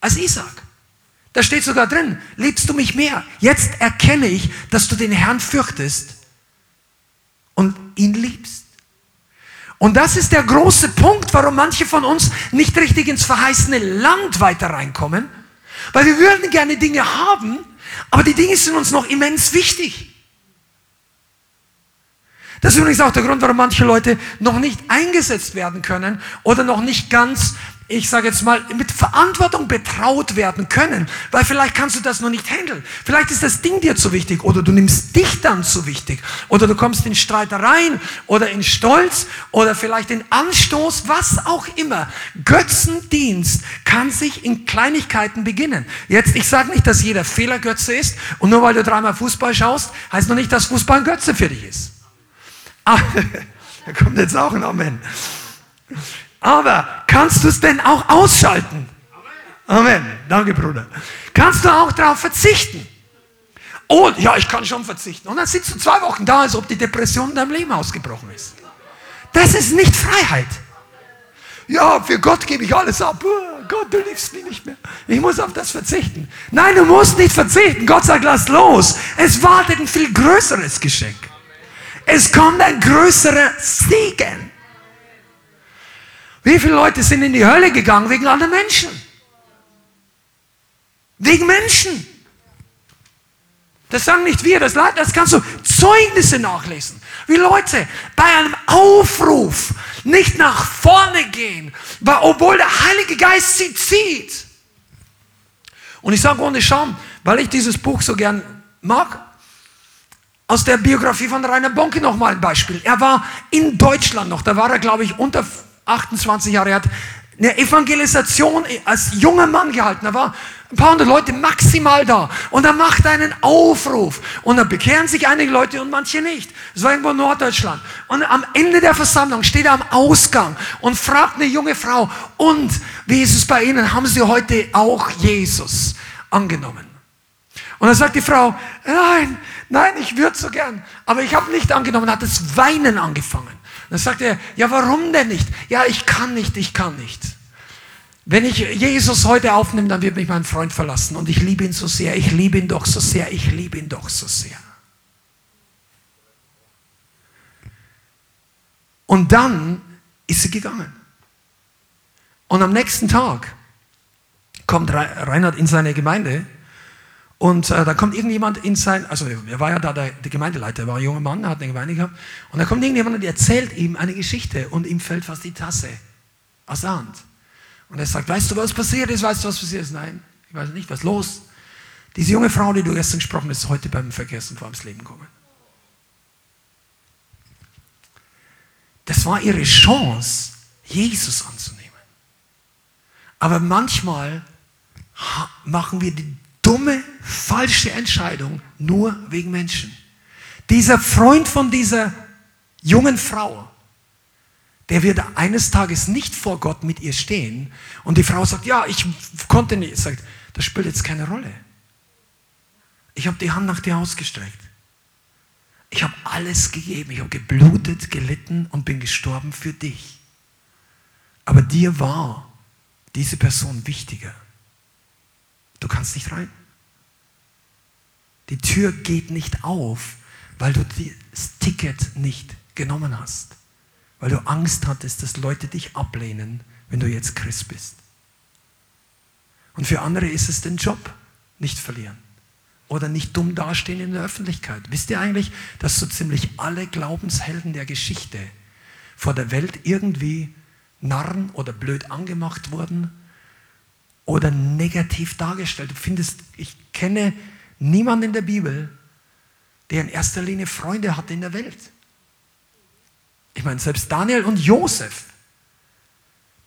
als Isaac. Da steht sogar drin, liebst du mich mehr? Jetzt erkenne ich, dass du den Herrn fürchtest und ihn liebst. Und das ist der große Punkt, warum manche von uns nicht richtig ins verheißene Land weiter reinkommen, weil wir würden gerne Dinge haben, aber die Dinge sind uns noch immens wichtig. Das ist übrigens auch der Grund, warum manche Leute noch nicht eingesetzt werden können oder noch nicht ganz, ich sage jetzt mal, mit Verantwortung betraut werden können, weil vielleicht kannst du das noch nicht handeln. Vielleicht ist das Ding dir zu wichtig oder du nimmst dich dann zu wichtig oder du kommst in Streitereien oder in Stolz oder vielleicht in Anstoß, was auch immer. Götzendienst kann sich in Kleinigkeiten beginnen. Jetzt, ich sage nicht, dass jeder Fehler Götze ist und nur weil du dreimal Fußball schaust, heißt noch nicht, dass Fußball ein Götze für dich ist. Ah, da kommt jetzt auch ein Amen. Aber kannst du es denn auch ausschalten? Amen. Danke, Bruder. Kannst du auch darauf verzichten? Oh, ja, ich kann schon verzichten. Und dann sitzt du zwei Wochen da, als ob die Depression in deinem Leben ausgebrochen ist. Das ist nicht Freiheit. Ja, für Gott gebe ich alles ab. Oh, Gott, du liebst mich nicht mehr. Ich muss auf das verzichten. Nein, du musst nicht verzichten. Gott sagt, lass los. Es wartet ein viel größeres Geschenk. Es kommt ein größerer Segen. Wie viele Leute sind in die Hölle gegangen wegen anderen Menschen? Wegen Menschen. Das sagen nicht wir, das, das kannst du Zeugnisse nachlesen. Wie Leute bei einem Aufruf nicht nach vorne gehen, obwohl der Heilige Geist sie zieht. Und ich sage ohne Scham, weil ich dieses Buch so gern mag, aus der Biografie von Rainer Bonke nochmal ein Beispiel. Er war in Deutschland noch, da war er, glaube ich, unter 28 Jahre. Er hat eine Evangelisation als junger Mann gehalten. Da war ein paar hundert Leute maximal da. Und er macht einen Aufruf. Und da bekehren sich einige Leute und manche nicht. Das war irgendwo in Norddeutschland. Und am Ende der Versammlung steht er am Ausgang und fragt eine junge Frau, und wie ist es bei Ihnen? Haben Sie heute auch Jesus angenommen? Und dann sagt die Frau, nein, nein, ich würde so gern. Aber ich habe nicht angenommen, hat das Weinen angefangen. Dann sagt er, ja, warum denn nicht? Ja, ich kann nicht, ich kann nicht. Wenn ich Jesus heute aufnehme, dann wird mich mein Freund verlassen. Und ich liebe ihn so sehr, ich liebe ihn doch so sehr, ich liebe ihn doch so sehr. Und dann ist sie gegangen. Und am nächsten Tag kommt Reinhard in seine Gemeinde und äh, da kommt irgendjemand in sein, also er war ja da der, der Gemeindeleiter, er war ein junger Mann, hat eine Gemeinde gehabt. Und da kommt irgendjemand und erzählt ihm eine Geschichte und ihm fällt fast die Tasse aus der Hand. Und er sagt, weißt du, was passiert ist? Weißt du, was passiert ist? Nein, ich weiß nicht, was ist los? Diese junge Frau, die du gestern gesprochen hast, ist heute beim Verkehrsunfall ums Leben gekommen. Das war ihre Chance, Jesus anzunehmen. Aber manchmal machen wir die dumme, falsche Entscheidung nur wegen Menschen. Dieser Freund von dieser jungen Frau, der wird eines Tages nicht vor Gott mit ihr stehen und die Frau sagt, ja, ich konnte nicht. Sagt, das spielt jetzt keine Rolle. Ich habe die Hand nach dir ausgestreckt. Ich habe alles gegeben. Ich habe geblutet, gelitten und bin gestorben für dich. Aber dir war diese Person wichtiger. Du kannst nicht rein. Die Tür geht nicht auf, weil du das Ticket nicht genommen hast. Weil du Angst hattest, dass Leute dich ablehnen, wenn du jetzt Christ bist. Und für andere ist es den Job nicht verlieren oder nicht dumm dastehen in der Öffentlichkeit. Wisst ihr eigentlich, dass so ziemlich alle Glaubenshelden der Geschichte vor der Welt irgendwie Narren oder blöd angemacht wurden oder negativ dargestellt? Du findest, ich kenne Niemand in der Bibel, der in erster Linie Freunde hatte in der Welt. Ich meine, selbst Daniel und Josef,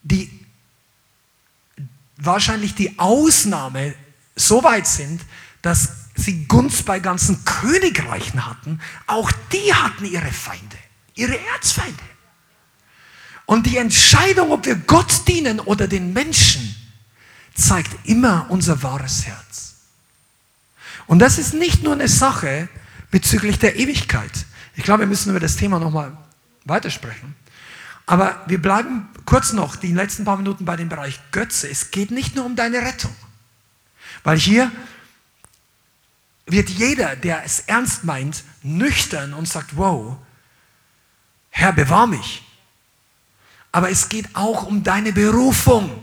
die wahrscheinlich die Ausnahme so weit sind, dass sie Gunst bei ganzen Königreichen hatten, auch die hatten ihre Feinde, ihre Erzfeinde. Und die Entscheidung, ob wir Gott dienen oder den Menschen, zeigt immer unser wahres Herz. Und das ist nicht nur eine Sache bezüglich der Ewigkeit. Ich glaube, wir müssen über das Thema nochmal weitersprechen. Aber wir bleiben kurz noch die letzten paar Minuten bei dem Bereich Götze. Es geht nicht nur um deine Rettung. Weil hier wird jeder, der es ernst meint, nüchtern und sagt, wow, Herr, bewahr mich. Aber es geht auch um deine Berufung.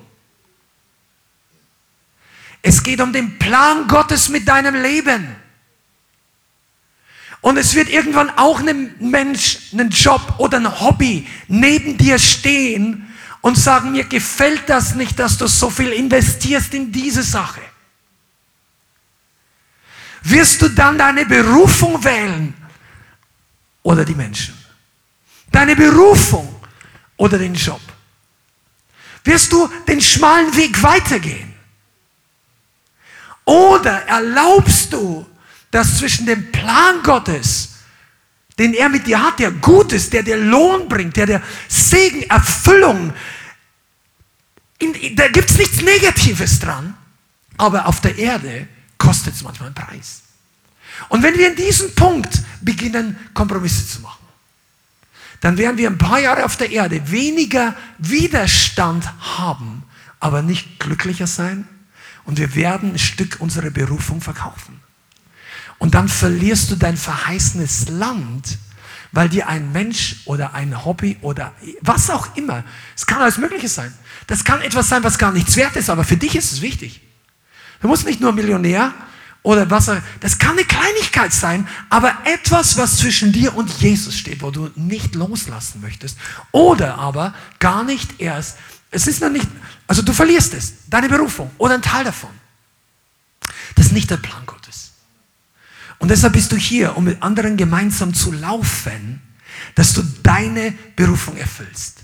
Es geht um den Plan Gottes mit deinem Leben. Und es wird irgendwann auch ein Mensch, einen Job oder ein Hobby neben dir stehen und sagen, mir gefällt das nicht, dass du so viel investierst in diese Sache. Wirst du dann deine Berufung wählen oder die Menschen? Deine Berufung oder den Job? Wirst du den schmalen Weg weitergehen? Oder erlaubst du, dass zwischen dem Plan Gottes, den er mit dir hat, der gut ist, der dir Lohn bringt, der dir Segen, Erfüllung, in, da gibt es nichts Negatives dran, aber auf der Erde kostet es manchmal einen Preis. Und wenn wir in diesem Punkt beginnen, Kompromisse zu machen, dann werden wir ein paar Jahre auf der Erde weniger Widerstand haben, aber nicht glücklicher sein. Und wir werden ein Stück unserer Berufung verkaufen. Und dann verlierst du dein verheißenes Land, weil dir ein Mensch oder ein Hobby oder was auch immer, es kann alles Mögliche sein. Das kann etwas sein, was gar nichts wert ist, aber für dich ist es wichtig. Du musst nicht nur Millionär oder was, das kann eine Kleinigkeit sein, aber etwas, was zwischen dir und Jesus steht, wo du nicht loslassen möchtest. Oder aber gar nicht erst, es ist noch nicht, also du verlierst es, deine Berufung oder ein Teil davon. Das ist nicht der Plan Gottes. Und deshalb bist du hier, um mit anderen gemeinsam zu laufen, dass du deine Berufung erfüllst.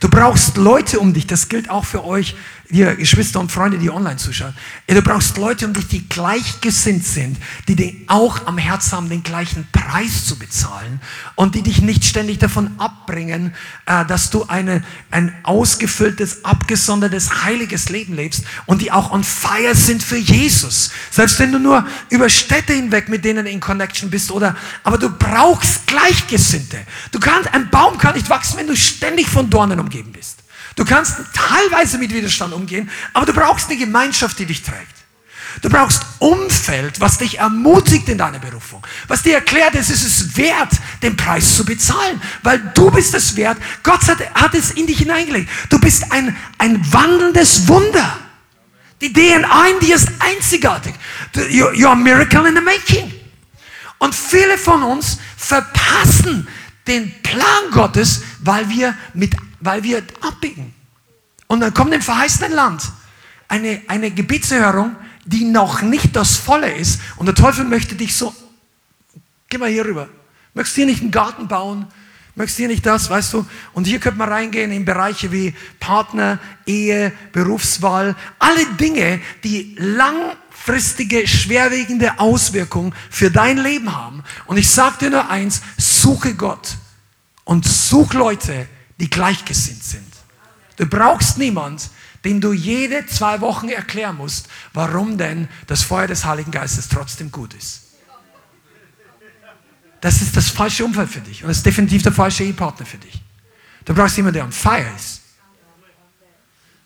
Du brauchst Leute um dich, das gilt auch für euch, ihr Geschwister und Freunde, die online zuschauen. Du brauchst Leute um dich, die gleichgesinnt sind, die den auch am Herz haben, den gleichen Preis zu bezahlen und die dich nicht ständig davon abbringen, äh, dass du eine, ein ausgefülltes, abgesondertes, heiliges Leben lebst und die auch on fire sind für Jesus. Selbst wenn du nur über Städte hinweg mit denen in Connection bist oder, aber du brauchst Gleichgesinnte. Du kannst, ein Baum kann nicht wachsen, wenn du ständig von Dornen umgeben bist. Du kannst teilweise mit Widerstand umgehen, aber du brauchst eine Gemeinschaft, die dich trägt. Du brauchst Umfeld, was dich ermutigt in deiner Berufung, was dir erklärt, es ist es wert, den Preis zu bezahlen, weil du bist es wert. Gott hat, hat es in dich hineingelegt. Du bist ein, ein wandelndes Wunder. Die DNA in dir ist einzigartig. You're a miracle in the making. Und viele von uns verpassen den Plan Gottes, weil wir mit weil wir abbiegen. Und dann kommt im verheißenen Land eine, eine Gebetserhörung, die noch nicht das Volle ist. Und der Teufel möchte dich so, geh mal hier rüber. Möchtest du hier nicht einen Garten bauen? Möchtest du hier nicht das, weißt du? Und hier könnte man reingehen in Bereiche wie Partner, Ehe, Berufswahl, alle Dinge, die langfristige, schwerwiegende Auswirkungen für dein Leben haben. Und ich sage dir nur eins, suche Gott und such Leute, die gleichgesinnt sind. Du brauchst niemand, den du jede zwei Wochen erklären musst, warum denn das Feuer des Heiligen Geistes trotzdem gut ist. Das ist das falsche Umfeld für dich und das ist definitiv der falsche Ehepartner für dich. Du brauchst jemanden, der on fire ist.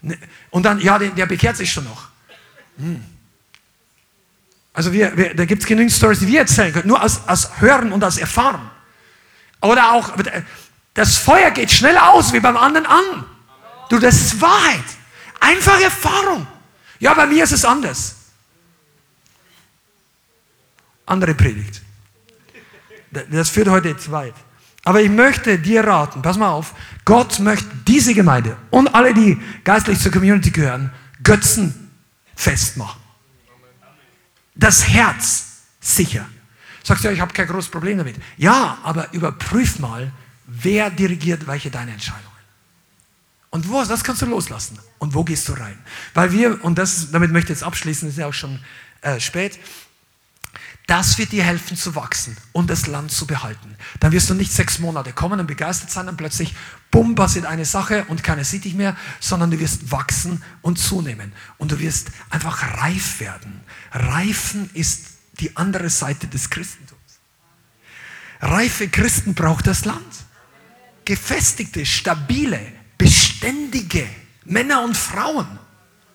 Ne, und dann, ja, der, der bekehrt sich schon noch. Hm. Also wir, wir, da gibt es genügend Stories, die wir erzählen können, nur aus, aus Hören und aus Erfahren. Oder auch, das Feuer geht schneller aus wie beim anderen an. Du, das ist Wahrheit. Einfache Erfahrung. Ja, bei mir ist es anders. Andere Predigt. Das führt heute zu weit. Aber ich möchte dir raten, pass mal auf, Gott möchte diese Gemeinde und alle, die geistlich zur Community gehören, Götzen festmachen. Das Herz sicher. Sagst du, ja, ich habe kein großes Problem damit. Ja, aber überprüf mal, Wer dirigiert welche deine Entscheidungen? Und wo, das kannst du loslassen. Und wo gehst du rein? Weil wir, und das, damit möchte ich jetzt abschließen, ist ja auch schon äh, spät, das wird dir helfen zu wachsen und das Land zu behalten. Dann wirst du nicht sechs Monate kommen und begeistert sein und plötzlich, bumm, passiert eine Sache und keiner sieht dich mehr, sondern du wirst wachsen und zunehmen. Und du wirst einfach reif werden. Reifen ist die andere Seite des Christentums. Reife Christen braucht das Land. Gefestigte, stabile, beständige Männer und Frauen.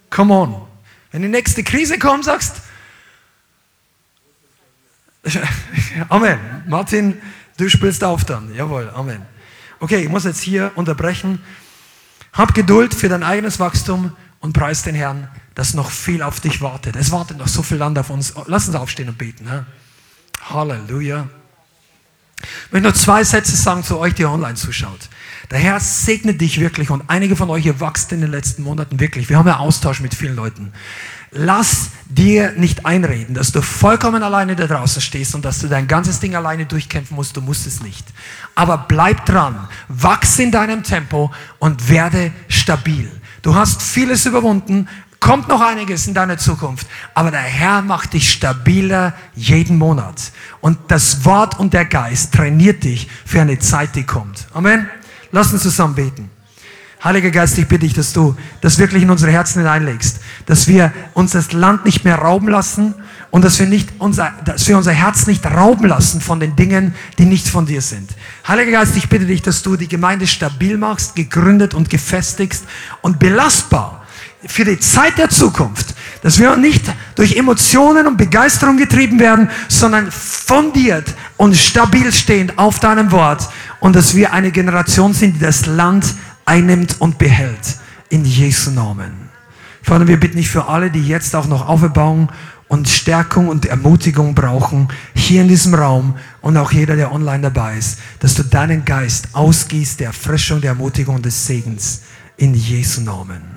Come on. Wenn die nächste Krise kommt, sagst, Amen. Martin, du spielst auf dann. Jawohl, Amen. Okay, ich muss jetzt hier unterbrechen. Hab Geduld für dein eigenes Wachstum und preis den Herrn, dass noch viel auf dich wartet. Es wartet noch so viel Land auf uns. Lass uns aufstehen und beten. Ne? Halleluja. Ich möchte nur zwei Sätze sagen zu euch, die online zuschaut. Der Herr segnet dich wirklich und einige von euch, ihr wachst in den letzten Monaten wirklich. Wir haben ja Austausch mit vielen Leuten. Lass dir nicht einreden, dass du vollkommen alleine da draußen stehst und dass du dein ganzes Ding alleine durchkämpfen musst. Du musst es nicht. Aber bleib dran, wachse in deinem Tempo und werde stabil. Du hast vieles überwunden, kommt noch einiges in deiner Zukunft, aber der Herr macht dich stabiler jeden Monat. Und das Wort und der Geist trainiert dich für eine Zeit, die kommt. Amen. Lass uns zusammen beten. Heiliger Geist, ich bitte dich, dass du das wirklich in unsere Herzen hineinlegst, dass wir uns das Land nicht mehr rauben lassen und dass wir, nicht unser, dass wir unser Herz nicht rauben lassen von den Dingen, die nicht von dir sind. Heiliger Geist, ich bitte dich, dass du die Gemeinde stabil machst, gegründet und gefestigst und belastbar für die Zeit der Zukunft, dass wir nicht durch Emotionen und Begeisterung getrieben werden, sondern fundiert und stabil stehend auf deinem Wort und dass wir eine Generation sind, die das Land einnimmt und behält. In Jesu Namen. Vater, wir bitten dich für alle, die jetzt auch noch Aufbauung und Stärkung und Ermutigung brauchen, hier in diesem Raum und auch jeder, der online dabei ist, dass du deinen Geist ausgießt, der Erfrischung, der Ermutigung und des Segens in Jesu Namen.